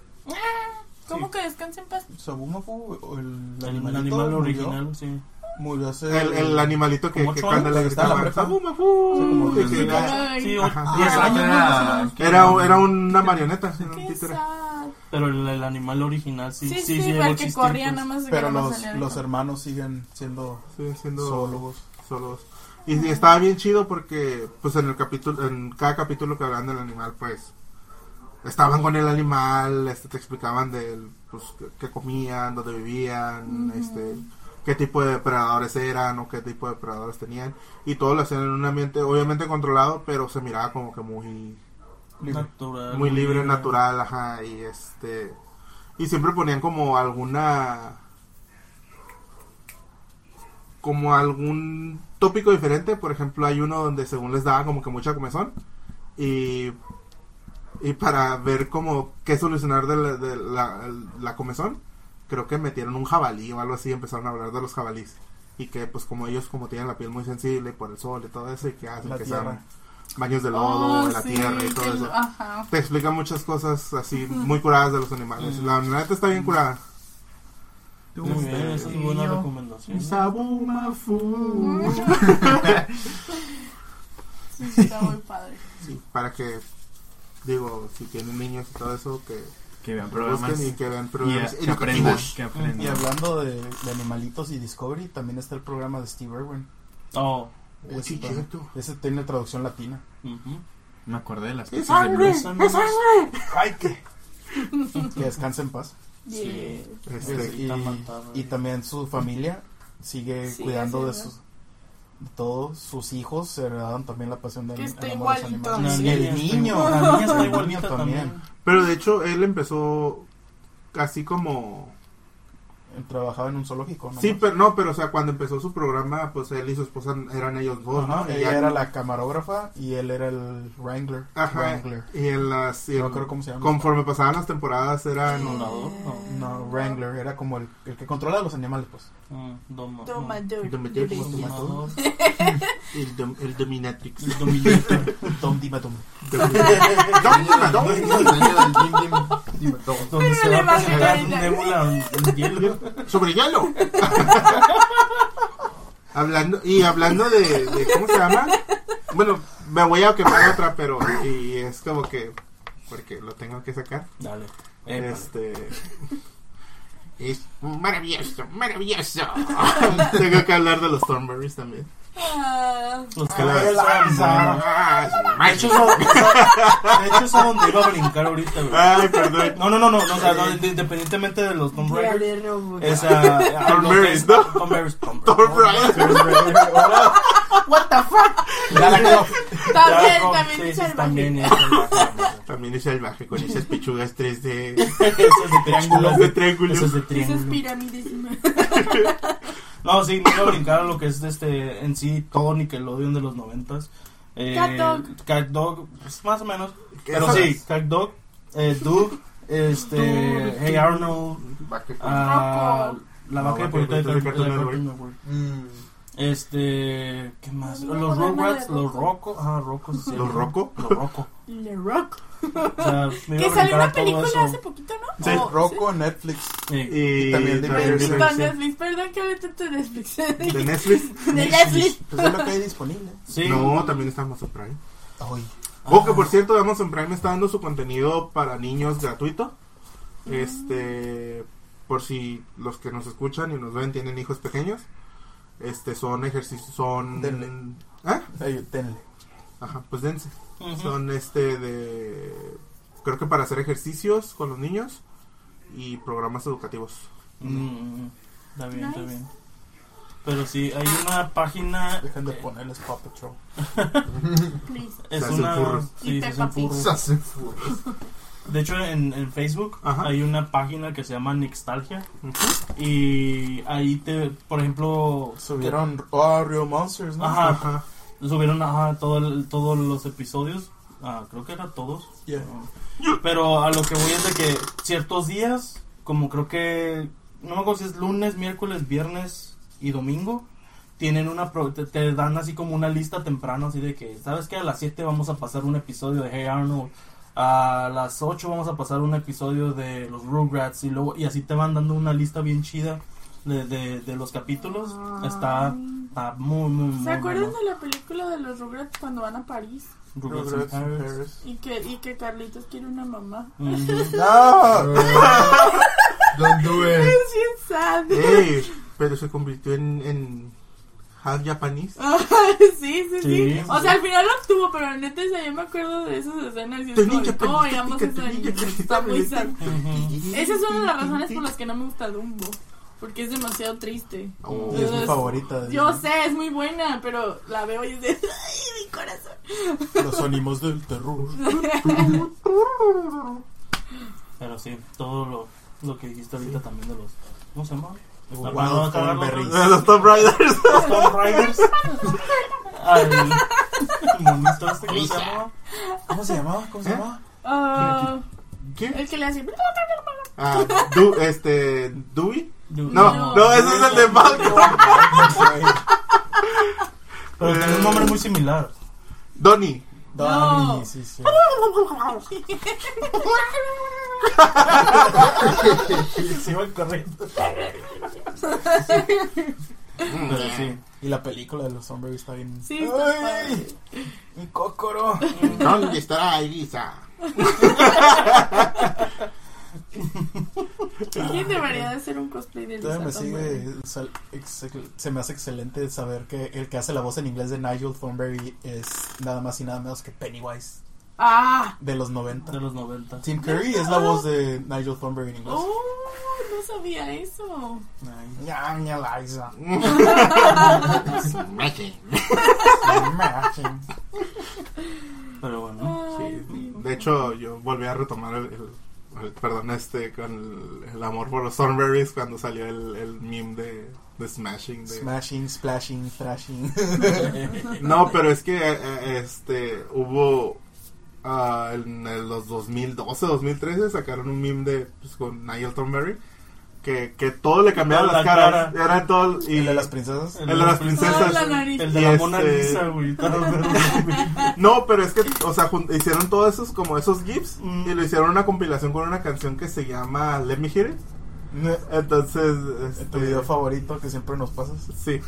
¿Cómo que descansa en paz? Sabumafu, o el, El animalito, animal murió- original, sí. Murió hace... el, el animalito que, que cuando le gritaban. Sabumafu, Sí, era- Sí, Ajá. o- 10 Ah, años era- menos. Era, era una marioneta, era un qué títere. sad. Pero el, el animal original sí, Sí, sí, sí, sí, el que corría nada más Pero los, los hermanos siguen siendo Siguen siendo zoólogos. Solos. Y, y estaba bien chido porque, pues en el capítulo, en cada capítulo que hablaban del animal, pues estaban con el animal, este, te explicaban del, pues, qué- comían, dónde vivían, este, qué tipo de depredadores eran o qué tipo de depredadores tenían. Y todo lo hacían en un ambiente, obviamente controlado, pero se miraba como que muy, Natural. muy libre, natural, ajá, y este y siempre ponían como alguna como algún tópico diferente, por ejemplo, hay uno donde según les daba como que mucha comezón y Y para ver como qué solucionar de la, de la, la comezón, creo que metieron un jabalí o algo así, empezaron a hablar de los jabalíes. Y que pues como ellos como tienen la piel muy sensible por el sol y todo eso, y que hacen La que tierra. sean baños de lodo, Oh, la sí, tierra y todo que- eso. Ajá. Te explica muchas cosas así muy curadas de los animales. La neta está bien curada. Muy bien, esa es buena recomendación. Sabumafu. Sí, sí, está muy padre. Sí, para que, digo, si tienen niños y todo eso, que Que vean programas. y que vean Y programas eh, que aprendan. Que aprendan. Y hablando de, de animalitos y Discovery, también está el programa de Steve Irwin. Oh, sí, Ese- cierto. Ese tiene traducción latina. ujú. Me acordé de las ¡Es de sangre! es- ¡Ay, qué! Que descanse en paz. Yeah. Este, y, y también su familia sigue cuidando de sus de todos sus hijos heredaron también la pasión de Que el está amor a los igualito. animales. El niño la niña está el igualita niño también. Pero de hecho, él empezó así como... trabajaba en un zoológico ¿no? Sí, pero no, pero o sea, cuando empezó su programa, pues él y su esposa eran ellos dos, Ajá, ¿no? Ella ya- era la camarógrafa y él era el wrangler Ajá. wrangler Y en las... y no en- creo cómo se llama Conforme pasaban las temporadas eran... No. no wrangler era como el, el que controla a los animales pues Doma- Tomador. Domador. Domador. El, dom- el Dominatrix. El dominator. Dom. Donde se va a nébula en hielo. Sobre hielo. hablando y hablando de, de- cómo se llama. Bueno, me voy a quemar otra, pero y es como que porque lo tengo que sacar. Dale. Eh, Este es maravilloso, maravilloso. tengo que hablar de los Thornberries también. Ah, Los que De hecho, eso, de hecho, eso es donde iba a brincar ahorita, güey. Ay, perdón. No, no, no, no, no, o sea, no, inde- independientemente de los Tomb Raiders. robot. Esa. Tom Berries, ¿no? Tom Berries, Tom Tom Berries. what the fuck También, Ya, también sí, es sí, salvaje. también es salvaje. También es salvaje con esas pechugas 3D. Eso es de triángulo. Las de triángulo. Eso es de Esas triángulo. pirámides. No, sí, me iba a brincar a lo que es este, en sí, todo Nickelodeon de los noventas. Eh, Cat Dog. Cat Dog, pues, más o menos. ¿Qué Pero sabes? sí, Cat Dog, eh, Doug, este, Hey Arnold, ah, Rocco. la vaca de Network. Network. Mm. Este, ¿qué más? No, Los no, Rugrats, los Rocco. Ah, Rocco, sí, ¿Los Rocco? Los Rocco. Le Rock. O sea, Que salió una película hace poquito, ¿no? Sí, Oh, Rocco en Netflix Sí. Y también de también Netflix. de Netflix, perdón que hablé tanto de Netflix. de Netflix. De Netflix. pues es lo que hay disponible Sí. No, también está Amazon Prime. Ay, Oh, que por cierto, Amazon Prime está dando su contenido para niños gratuito. Este, por si los que nos escuchan y nos ven tienen hijos pequeños. Este, son ejercicios, son... Denle. ¿Ah? ay, tenle Ajá, pues dense. Son este de... Creo que para hacer ejercicios con los niños y programas educativos. Mm, está bien, está bien. Pero sí, hay una página. dejen de ponerles Paw Patrol. Es una. Sí, Y se Peppa hacen Pig. furros. Se hacen furros. De hecho, en, en Facebook Ajá. hay una página que se llama Nixtalgia. Y ahí te, por ejemplo. subieron oh, Real Monsters ¿no? Ajá. Ajá. Subieron ajá, todo el- todos los episodios. Ah, creo que eran todos. Yeah. Pero a lo que voy es de que ciertos días, como creo que. No me acuerdo si es lunes, miércoles, viernes y domingo. Tienen una. pro- Te, te dan así como una lista temprano, así de que. ¿Sabes que A las 7 vamos a pasar un episodio de Hey Arnold. A las 8 vamos a pasar un episodio de los Rugrats. Y luego. Y así te van dando una lista bien chida. De, de, de los capítulos. Está, está muy, muy, muy. ¿Se acuerdan bueno. de la película de los Rugrats cuando van a París? Rugrats Rugrats in Paris. Paris. Y que, y que Carlitos quiere una mamá. Ujú. No. Don't do it. Es bien sad. Ey, pero se convirtió en, en half japonés. sí, sí, sí, Sí. O sea, al final lo obtuvo, pero neta, yo me acuerdo de esas escenas y como, ¿cómo tu esa Está muy sad. Esa es una de las razones por las que no me gusta Dumbo. Porque es demasiado triste. Oh. Y es mi Entonces, favorita Yo sé, es muy buena, pero la veo y es de, ¡ay, mi corazón! los ánimos del terror Pero sí, todo lo, lo que dijiste ahorita también de los. ¿Cómo se llama? Wild Para no. De los Tomb Raiders. Los Tomb Raiders. Al monito este, ¿cómo se llama? ¿cómo se llamaba? ¿cómo se ¿Eh? llamaba? Ah, ¿Qué? el que le hace. Ah, du, este, Dewey. No, No. no, ese es el de Malcolm. Pero tiene un nombre muy similar. Donnie. Donnie, No. sí, sí. Corriendo. Pero sí. Y la película de los Thornberry está bien. Sí, está Ay, Mi cócoro. ¿Dónde estará Elisa? ¿Quién debería de hacer un cosplay de Todavía me sigue. sal- ex- se me hace excelente saber que el que hace la voz en inglés de Nigel Thornberry es nada más y nada menos que Pennywise Ah, de los 90. De los 90. Tim Curry es la voz de Nigel Thornberry en inglés. oh, no sabía eso. Ay, ña, ña, Liza. Pero bueno. Ay, Sí, de hecho, yo volví a retomar el, el- el- perdón, este, con el, el amor por los Thornberries cuando salió el, el meme de, de Smashing. De... Smashing, splashing, thrashing. No, pero es que, eh, eh, este, hubo, ah, en el- los 2012, 2013 sacaron un meme de, pues, con Nigel Thornberry, que, que todo le cambiaba La las caras. cara. Era todo, y ¿Y de las princesas? el de las princesas. La nariz. El de Y la este- Mona Lisa, güey. No, pero es que, o sea, hicieron todos esos, como esos GIFs, Mm. y lo hicieron una compilación con una canción que se llama Let Me Hear It. Entonces, este, ¿Tu video favorito que siempre nos pasas? Sí.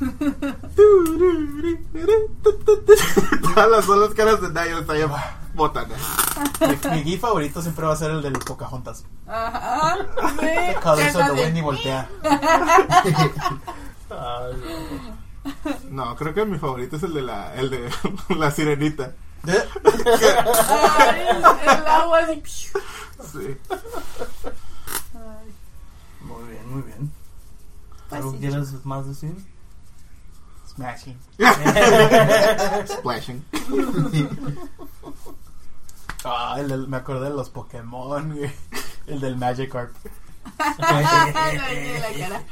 Todas las, son las caras de Nigel está ahí botana. Mi, mi GIF favorito siempre va a ser el del Pocahontas. Ajá, sí. The de- Wind y voltea. No, creo que mi favorito es el de la, el de la sirenita. Ay, el, agua así. Sí. Ay, Muy bien, muy bien. pues ¿Algo sí. quieres más decir? Smashing. Splashing. Ah, el del- me acordé de los Pokémon, güey. El del Magikarp. Ay, la cara.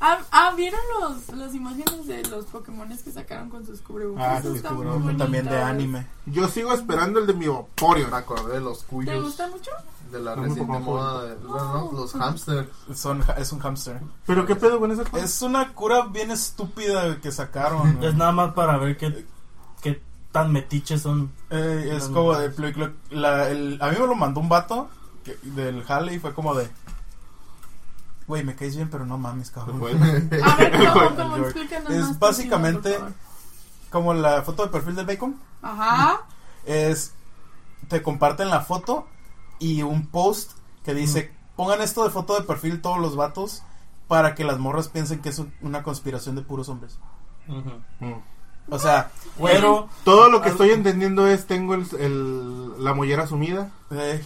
Ah, ah, ¿vieron los, las imágenes de los Pokémon que sacaron con sus cubrebocas? Ah, muy Cubrebocas también de anime. Yo sigo esperando el de mi Vaporeon. Me acordé de los ¿Te cuyos. gusta mucho? De la No reciente moda de. Bueno, no, los hamster. Son, es un hamster. ¿Pero qué pedo con esa cosa? Es una cura bien estúpida que sacaron. güey. Es nada más para ver qué tan metiches son. Eh, es como de. lo- la- el- a mí me lo mandó un vato que- del Jale y fue como de. Güey, me caes bien, pero no mames, cabrón. Pues, A ver, ¿cómo, cómo? George. Explícanos Es más básicamente- encima, por favor. Como la foto de perfil del bacon. Ajá. Es. Te comparten la foto y un post que dice: Pongan esto de foto de perfil todos los vatos para que las morras piensen que es un- una conspiración de puros hombres. mm. O sea, Pero, Todo lo que estoy entendiendo es tengo el, el- la mollera sumida. eh,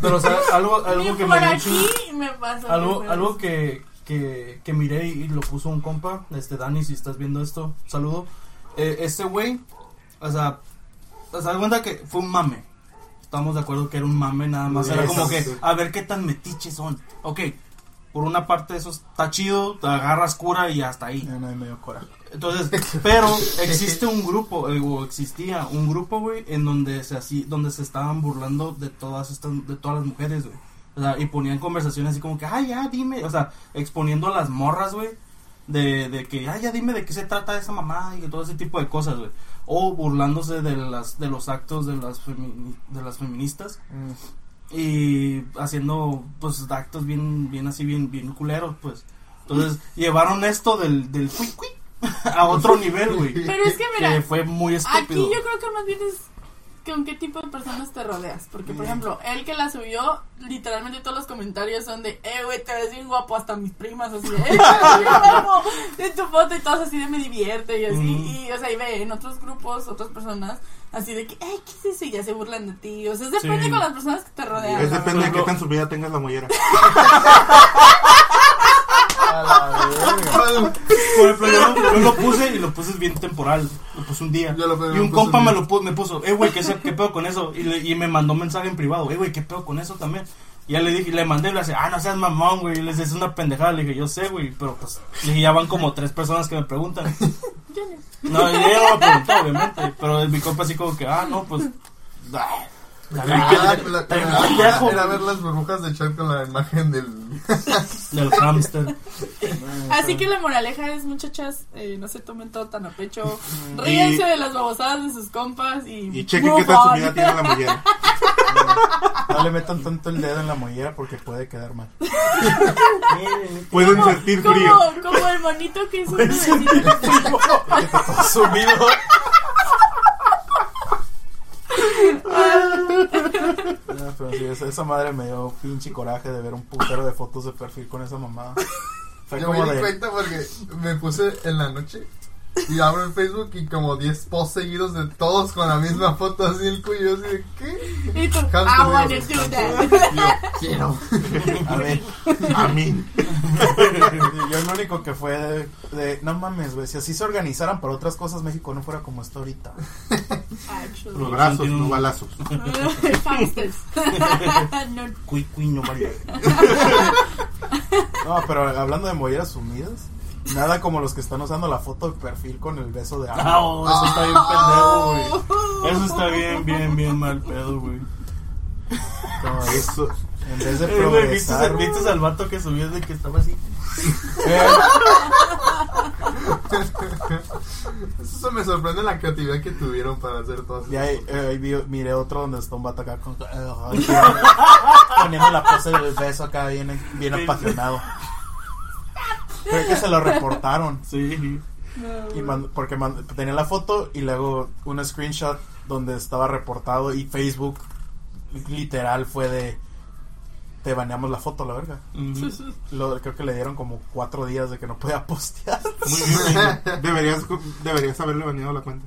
pero o sea, algo, algo que por me aquí mucho- me pasa. Algo, algo que, que, que miré y lo puso un compa, este Dani, si estás viendo esto, saludo. Eh, este güey, o sea, o sea, da cuenta que fue un mame. Estamos de acuerdo que era un mame, nada más. Era como que, a ver qué tan metiches son. Ok, por una parte eso está chido, te agarras cura y hasta ahí. no hay medio coraje. Entonces, pero existe un grupo, eh, o existía un grupo, güey, en donde se así, donde se estaban burlando de todas estas, de todas las mujeres, güey. O sea, y ponían conversaciones así como que, ay, ya, dime, o sea, exponiendo a las morras, güey, de, de que, ay, ya, dime de qué se trata esa mamá y todo ese tipo de cosas, güey. O burlándose de las, de los actos de las, femi- de las feministas y haciendo, pues, actos bien, bien así, bien, bien culeros, pues. Entonces, llevaron esto del, del cui cui a otro nivel, güey. Pero es que mira, Que fue muy Aquí estúpido. yo creo que más bien es con qué tipo de personas te rodeas. Porque, por ejemplo, él que la subió, literalmente todos los comentarios son de, eh, güey, te ves bien guapo. Hasta mis primas así de, eh, guapo. En tu foto y todos así de me divierte y así. Ujú. Y, o sea, y ve en otros grupos, otras personas, así de que, ay, ¿qué es eso? Y ya se burlan de ti. O sea, depende Sí. con las personas que te rodean. Es ¿no? depende de qué tan sumida tengas la mollera. Por ejemplo, yo, yo lo puse y lo puse bien temporal. Lo puse un día. Y un compa me lo pu- me puso, eh, güey, ¿qué, ¿qué pedo con eso? Y, le- y me mandó un mensaje en privado, eh, güey, ¿qué pedo con eso también? Y ya le dije, le mandé y le hace, ah, no seas mamón, güey. Y le dije, es una pendejada. Le dije, yo sé, güey, pero pues, le dije, ya van como tres personas que me preguntan. No, y ella no me preguntó, obviamente. Pero mi compa así como que, ah, no, pues. Ah, la- bien la- pendejo, Era ver las burbujas de chat con la imagen del. Del hamster. Así que la moraleja es, muchachas, eh, no se tomen todo tan a pecho. Y- Ríense de las babosadas de sus compas y. Y chequen qué tan tiene la mollera. No le metan tanto el dedo en la mollera porque puede quedar mal. Pueden sentir como, frío. Como el monito que hizo un. Ah, pero sí, esa, esa madre me dio pinche coraje de ver un putero de fotos de perfil con esa mamada. Fue Yo como me di de. cuenta porque me puse en la noche y abro el Facebook y como 10 posts seguidos de todos con la misma foto así el cuello así de ¿qué? Y tú, I wanna digo, do that. Yo quiero. A ver, A mí. yo lo único que fue de, de, no mames, güey, si así se organizaran para otras cosas, México no fuera como está ahorita. Actually. Los brazos, no balazos. No, Cui, cui, no vale. No, pero hablando de molleras sumidas, nada como los que están usando la foto de perfil con el beso de Ah, agua. oh, eso está bien pendejo, güey. Eso está bien, bien, bien mal pedo, güey. De- Eso. en vez de Eh, güey, ¿viste, progresar. ¿Viste al vato que subió de que estaba así? Eh, Eso me sorprende la creatividad que tuvieron para hacer todo y eso. ahí, eh, ahí vi- miré otro donde está un vato acá con, eh, poniendo la pose del beso acá bien, bien apasionado. Creo que se lo reportaron. Sí. Y man- porque man- tenía la foto y luego un screenshot donde estaba reportado y Facebook literal fue de te baneamos la foto la verga. Ujú. Lo, creo que le dieron como cuatro días de que no podía postear. Muy bien. Deberías, deberías haberle venido la cuenta.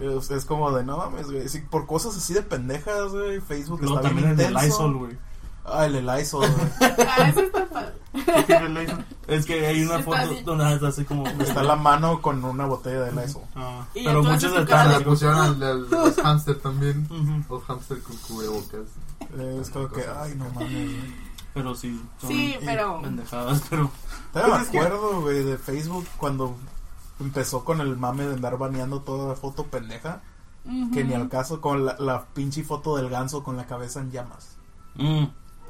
Es, es como de no mames, güey. Por cosas así de pendejas, güey. Facebook Luego está bien también el de intenso. Lysol, güey. Ah, el güey. Ah, eso está padre. Es que hay una foto así. donde está así como. Está la mano con una botella de Lysol. Ah. Pero muchos cara Le pusieron al, al- los hamster también. Ujú. Los hamster con cubrebocas. Eh, es como que, ay, no mames. Pero sí. son Sí, pero. Pendejadas, pero. Me Pues acuerdo, güey, de Facebook cuando empezó con el mame de andar baneando toda la foto pendeja. Ujú. Que ni al caso, con la, la pinche foto del ganso con la cabeza en llamas. Mm.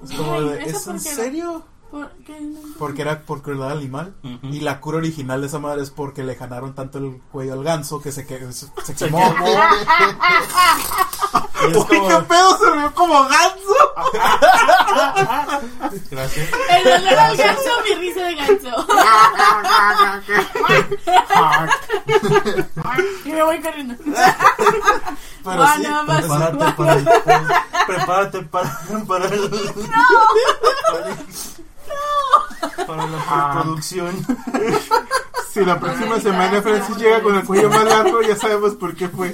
Es como de, ¿eso ¿es en serio? ¿Por qué no? Porque era por crueldad animal. Y la cura original de esa madre es porque le janaron tanto el cuello al ganso que se, que, se, se Se quemó. Uy, como- qué pedo se vio como ganso. Gracias. El olor al ganso, mi risa de ganso. y me voy corriendo. Pero Ah, sí, más. Prepárate para el. Prepárate para. Para el. Para la producción. Si la próxima semana Francis llega con el cuello más largo, ya sabemos por qué fue.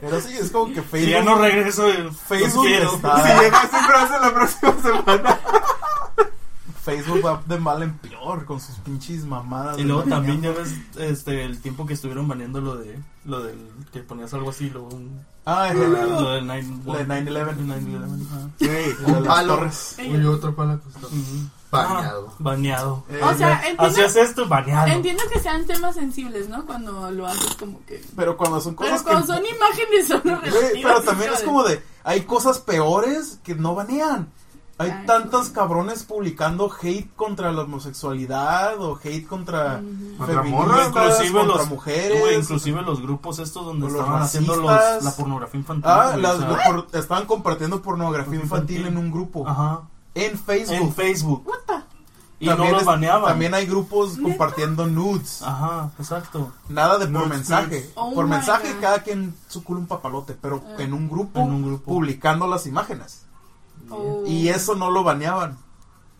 pero sí, es como que Si Facebook. ya no regreso, el Facebook quiero. está- Si llegas en Francia la próxima semana. Facebook va de mal en peor con sus pinches mamadas. Y de luego también ya ves este el tiempo que estuvieron baneando lo de lo del que ponías algo así luego un- Ah, el- lo del 9 Lo de 9/11. 9/11, ajá. Sí. el de Un las palo. torres. Y otro palo. pues, no. Ujú. Bañado. Ah, baneado. Eh, O sea, entiendo, Hacías esto baneado. entiendo que sean temas sensibles, ¿no? Cuando lo haces como que. Pero cuando son Pero cosas cuando que. son imágenes son pero también es como de. Hay cosas peores que no banean. Hay Ay, tantos sí. cabrones publicando hate contra la homosexualidad o hate contra feministas, morras, inclusive contra los mujeres. güey, inclusive los grupos estos donde Los estaban haciendo los, la pornografía infantil. Ah, las- o sea, lo por- estaban compartiendo pornografía infantil Infantil. en un grupo. Ajá. En Facebook. En Facebook. What the- Y no los es- baneaban. También hay grupos ¿Neta? compartiendo nudes. Ajá, exacto. Nada de por Nudes, mensaje. nudes. Oh por mensaje God. cada quien su culo un papalote, pero Ah. en un grupo, En un grupo. publicando las imágenes. Oh. Y eso no lo baneaban.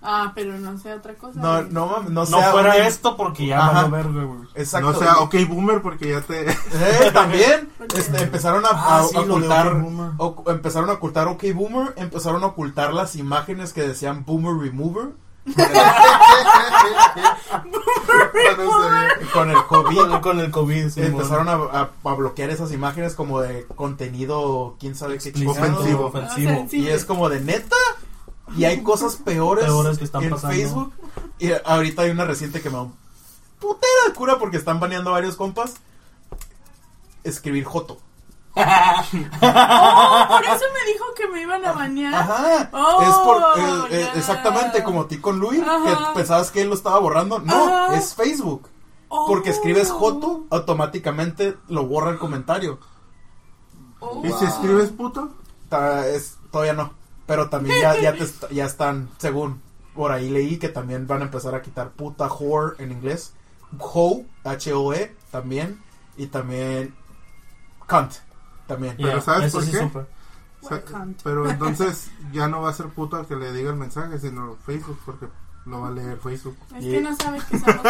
Ah, pero no sé otra cosa. No, no, mames, no, No, sea fuera un- esto porque ya Ajá. van a ver, güey. Exacto. No sea ok boomer porque ya te. Eh, también este, empezaron a, Ah, a sí, de ocultar OK Boomer. o- empezaron a ocultar OK Boomer, empezaron a ocultar las imágenes que decían Boomer Remover No con el COVID. Con, con el COVID, sí, empezaron a, a- a bloquear esas imágenes como de contenido, quién sabe qué. Ofensivo. ofensivo. O sea, sí. Y es como de neta. Y hay cosas peores, Peores que están en pasando. Facebook. Y ahorita hay una reciente que me putera de cura porque están baneando a varios compas. Escribir Joto. Oh, por eso me dijo que me iban a bañar. Ajá. Oh, es por, eh, eh, exactamente como ti con Luis, que pensabas que él lo estaba borrando. No, Ajá. es Facebook. Oh. Porque escribes Joto, automáticamente lo borra el comentario. Oh. ¿Y si escribes puto? Ta- es, todavía no. Pero también ya, ya, te est- ya están, según por ahí leí que también van a empezar a quitar puta whore en inglés. Ho, H-O-E, también. Y también cunt, también. Pero ¿sabes eso por sí qué? O sea, pero entonces ya no va a ser puto al que le diga el mensaje, sino Facebook, porque lo va a leer Facebook. Es que no sabe que somos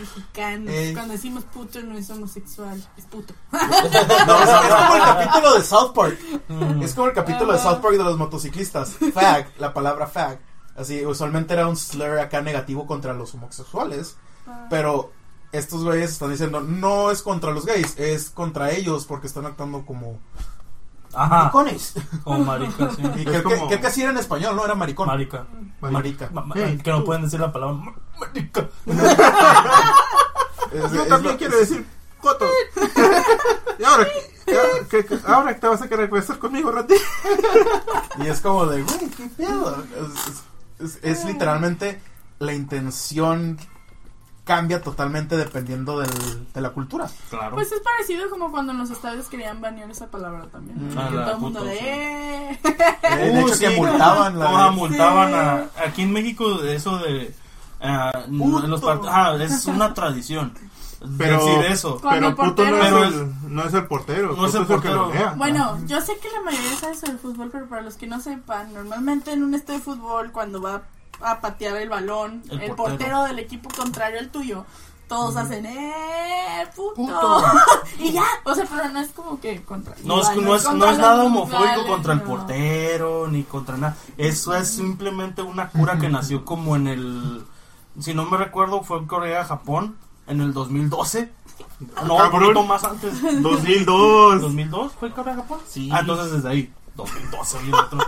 mexicanos. Eh. Cuando decimos puto no es homosexual, es puto. No, es como el capítulo de South Park. Mm. Es como el capítulo de Ajá. South Park de los motociclistas. Fag, la palabra fag. Así, usualmente era un slur acá negativo contra los homosexuales. Pero estos güeyes están diciendo, no es contra los gays, es contra ellos porque están actuando como Ajá. maricones. Como marica, sí. Y Es creo, como- que, creo que así era en español, no era maricón. Marica. Marica. Ma- ma- Hey, que no pueden decir la palabra ma- marica. Es- Yo es también lo- quiero decir coto. y ahora, que- ya- que- que- ahora te vas a querer regresar conmigo, Randy. Y es como de, güey, qué pedo. Es, es- es literalmente la intención cambia totalmente dependiendo del- de la cultura. Claro. Pues es parecido como cuando en los estadios querían banear esa palabra también. Que Ah, la todo el mundo de... "Eh". Eh, de Uh, hecho, que sí. multaban la multaban a, Sí. aquí en México de eso de ah, Puto. en los part- ajá, es una tradición Pero- decir eso. Cuando Pero el puto no portero- es, el, no es el portero, No es el que lo portero. Bueno, yo sé que la mayoría sabe sobre el fútbol, pero para los que no sepan, normalmente en un estadio de fútbol, cuando va a patear el balón, El el, portero. portero. del equipo contrario al tuyo, todos hacen, ¡eh, puto! Puto. y ya, o sea, pero no es como que contra. No es, no es, contra no es nada homofóbico contra el no. portero ni contra nada. Eso es simplemente una cura que nació como en el, si no me recuerdo, fue en Corea, Japón, en el 2012. No, un poquito más antes. 2002. 2002 fue Corea, Japón. Sí. Ah, entonces desde ahí. 2012, bien otro.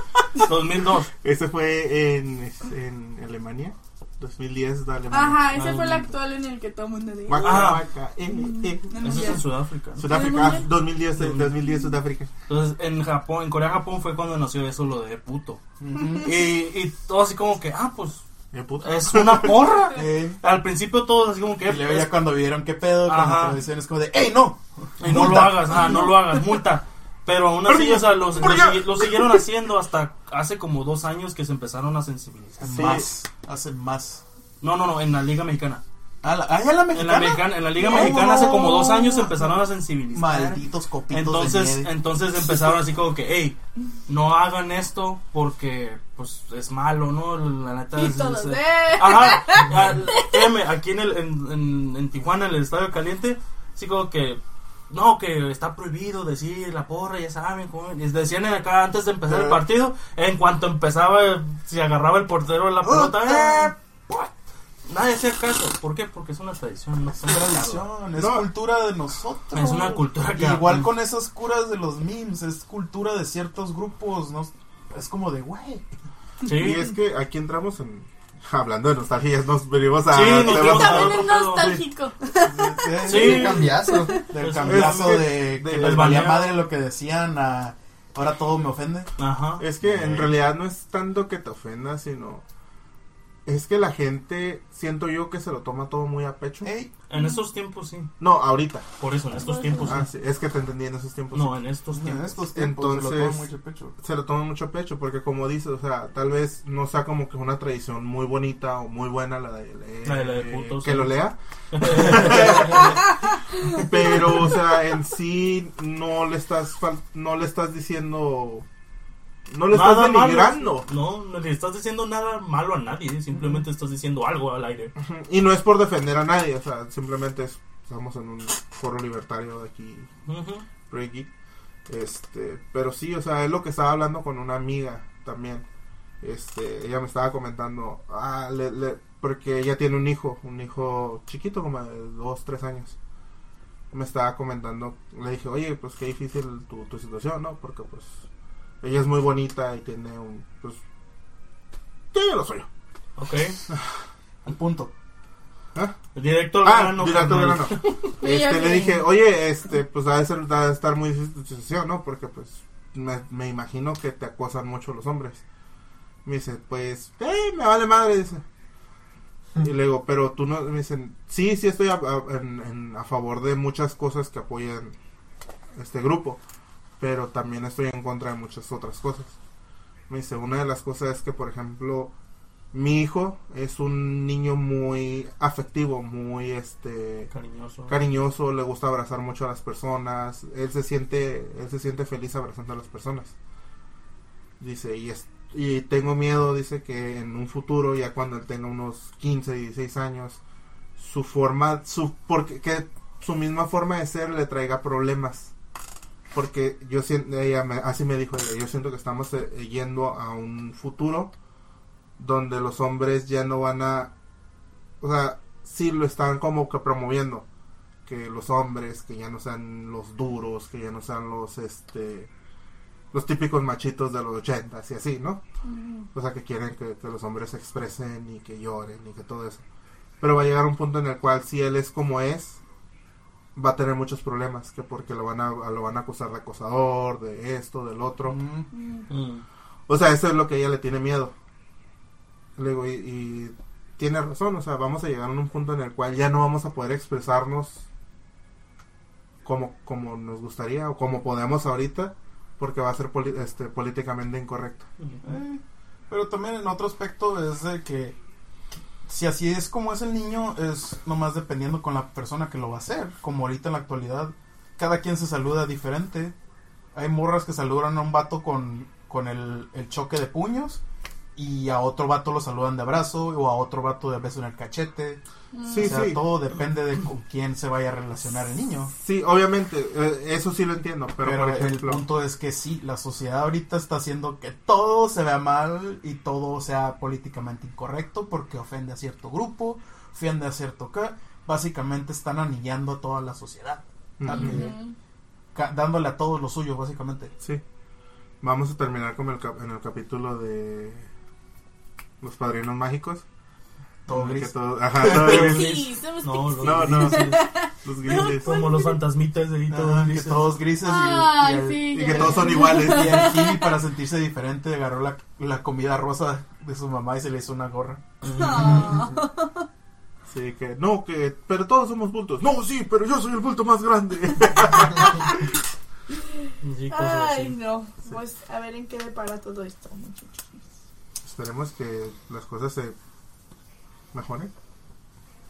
2002. Ese fue en, en Alemania. 2010 de Alemania. Ajá, ese Ah, fue el actual en el que todo el mundo de. Waka, Ajá. waka, eh, eh. En Eso es en Sudáfrica. Sudáfrica, ah, 2010, de- 2010 Sudáfrica. Entonces, en Japón, en Corea, Japón fue cuando nació eso, lo de puto. Ujú. Y, y todo así como que, ah, pues, Eh. Es una porra. Eh, Al principio todos así como que, y luego es- ya cuando vieron qué pedo, con Ajá. la tradición es como de, ¡Ey, no! y no lo multa". hagas, ah, no lo hagas, multa. Pero aún así, o sea, los- lo, sigui- lo siguieron haciendo hasta hace como dos años que se empezaron a sensibilizar. Sí. Más, hacen más. No, no, no, en la Liga Mexicana. Ah, la, ah, ¿ya la En la, mexicana, en la Liga No. Mexicana hace como dos años se empezaron a sensibilizar. Malditos copitos de Entonces, nieve. entonces empezaron así como que, hey, no hagan esto porque pues es malo, ¿no? La neta es, es- ¡eh! Ajá, ah, créeme, aquí en, el, en, en, en Tijuana, en el Estadio Caliente, así como que, no, que está prohibido decir la porra, ya saben, cómo- y decían acá antes de empezar el Ah. partido, en cuanto empezaba, si agarraba el portero la pelota, ¡eh! Nadie hacía caso. ¿Por qué? Porque es una tradición, no Es tradición, es No. cultura de nosotros. Es una cultura que Igual con esas curas de los memes, es cultura de ciertos grupos, no es como de, güey. Sí. Y es que aquí entramos en. Hablando de nostalgia, nos venimos a. Sí, nos También es nostálgico. Sí. Qué cambiazo. Del cambiazo es- de que de- les del valía madre lo que decían a ahora todo me ofende. Ajá. Es que en realidad no es tanto que te ofenda, sino. Es que la gente, siento yo que se lo toma todo muy a pecho. Ey, En estos tiempos sí. No, ahorita. Por eso, en estos tiempos Ah, sí. sí, es que te entendí en esos tiempos. No, en estos en tiempos. estos tiempos se lo Entonces- toman mucho pecho. se lo toma mucho a pecho porque como dices, o sea, tal vez no sea como que una tradición muy bonita o muy buena la de leer, La de la de eh, putos, que sí. lo lea, pero o sea, en sí no le estás fal- no le estás diciendo no le estás Nada denigrando No, no le estás diciendo nada malo a nadie. Simplemente estás diciendo algo al aire. Y no es por defender a nadie, o sea, simplemente es- estamos en un foro libertario de aquí Geek. Este, pero sí, o sea, es lo que estaba hablando con una amiga también. Este, ella me estaba comentando, ah, le- le- porque ella tiene un hijo, un hijo chiquito, como de dos, tres años. Me estaba comentando, le dije, oye, pues qué difícil tu, tu situación, ¿no? Porque pues ella es muy bonita y tiene un, pues, tiene lo suyo. Ok. Al punto. ¿Ah? Directo al Ah, grano, directo al carnal. grano. Este, le dije, oye, este, pues ha de, ser, ha de estar muy difícil tu situación, ¿no? Porque pues me, me imagino que te acosan mucho los hombres. Me dice, pues, eh, me vale madre, dice. Y le digo, pero tú no, me dicen, sí, sí estoy a, a- en- en- a favor de muchas cosas que apoyan este grupo, pero también estoy en contra de muchas otras cosas. Me dice, una de las cosas es que, por ejemplo, mi hijo es un niño muy afectivo, muy, este, Cariñoso. cariñoso, le gusta abrazar mucho a las personas, él se siente, él se siente feliz abrazando a las personas. Dice, y es, y tengo miedo, dice que en un futuro, ya cuando él tenga unos 15, 16 años, su forma, su, porque, que su misma forma de ser le traiga problemas. Porque yo siento, ella me- así me dijo ella, yo siento que estamos eh, yendo a un futuro donde los hombres ya no van a, o sea, sí lo están como que promoviendo que los hombres que ya no sean los duros que ya no sean los este los típicos machitos de los ochentas y así no o sea que quieren que, que los hombres se expresen y que lloren y que todo eso. Pero va a llegar un punto en el cual si él es como es va a tener muchos problemas que porque lo van a lo van a acusar de acosador de esto del otro Mm, Mm. o sea, eso es lo que ella le tiene miedo. Le digo, y, y tiene razón, o sea, vamos a llegar a un punto en el cual ya no vamos a poder expresarnos como, como nos gustaría o como podemos ahorita, porque va a ser poli- este, políticamente incorrecto. Eh, pero también en otro aspecto es de que si así es como es el niño, es nomás dependiendo con la persona que lo va a hacer. Como ahorita en la actualidad, cada quien se saluda diferente. Hay morras que saludan a un vato con, con el, el choque de puños y a otro vato lo saludan de abrazo o a otro vato de beso en el cachete. Sí, o sea, sí. todo depende de con quién se vaya a relacionar el niño. Sí, obviamente, eh, eso sí lo entiendo, pero, Pero, por ejemplo, el punto es que sí, la sociedad ahorita está haciendo que todo se vea mal y todo sea políticamente incorrecto porque ofende a cierto grupo, ofende a cierto que básicamente están anillando a toda la sociedad, que- dándole a todos lo suyo básicamente. sí. Vamos a terminar con el cap- en el capítulo de los padrinos mágicos. Todo que gris. todo- ajá, todo gris. Sí, somos No, pixies. No, no, grises. los grises. Como los fantasmitas de ahí todos Ah, que grises. todos grises y, Ay, y el, sí, Y que todos son iguales. y el Jimmy para sentirse diferente agarró la, la comida rosa de su mamá y se le hizo una gorra. Ah. Sí, que no, que, pero todos somos bultos. No, sí, pero yo soy el bulto más grande. Sí, Ay, así. no. Pues a ver en qué depara todo esto, muchachos. Esperemos que las cosas se mejoren.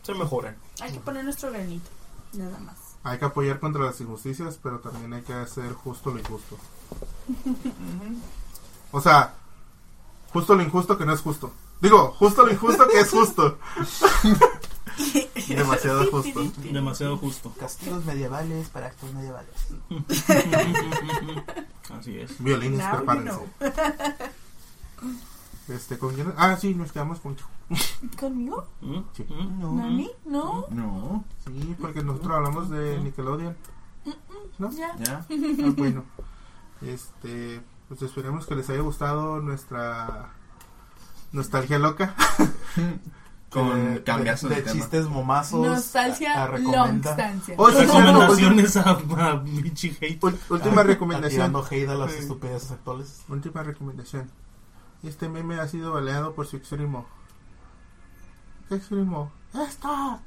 Se mejoran. Hay que poner nuestro granito, nada más. Hay que apoyar contra las injusticias, pero también hay que hacer justo lo injusto. O sea, justo lo injusto que no es justo. Digo, justo lo injusto que es justo. Demasiado justo. Demasiado justo. Castigos medievales para actos medievales. Así es. Violines, Now you prepárense. Este, ¿con quién? Ah, sí, nos quedamos con ¿Conmigo? Sí. No. ¿Nani? ¿No? No. Sí, porque nosotros hablamos de Nickelodeon. ¿No? Ya. Ya. Ah, bueno. Este, pues esperemos que les haya gustado nuestra nostalgia loca. Con de, de, de de tema. chistes momazos. Nostalgia, a longstancia. Oh, sí, Recomendaciones a, a Michi Hate. Última a- recomendación. a hate a las Sí. estupideces actuales. Última recomendación. Este meme ha sido baleado por su extremo. Exclamó. ¡Esta!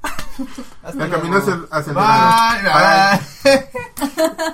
El camino hacia, hacia el... Bye.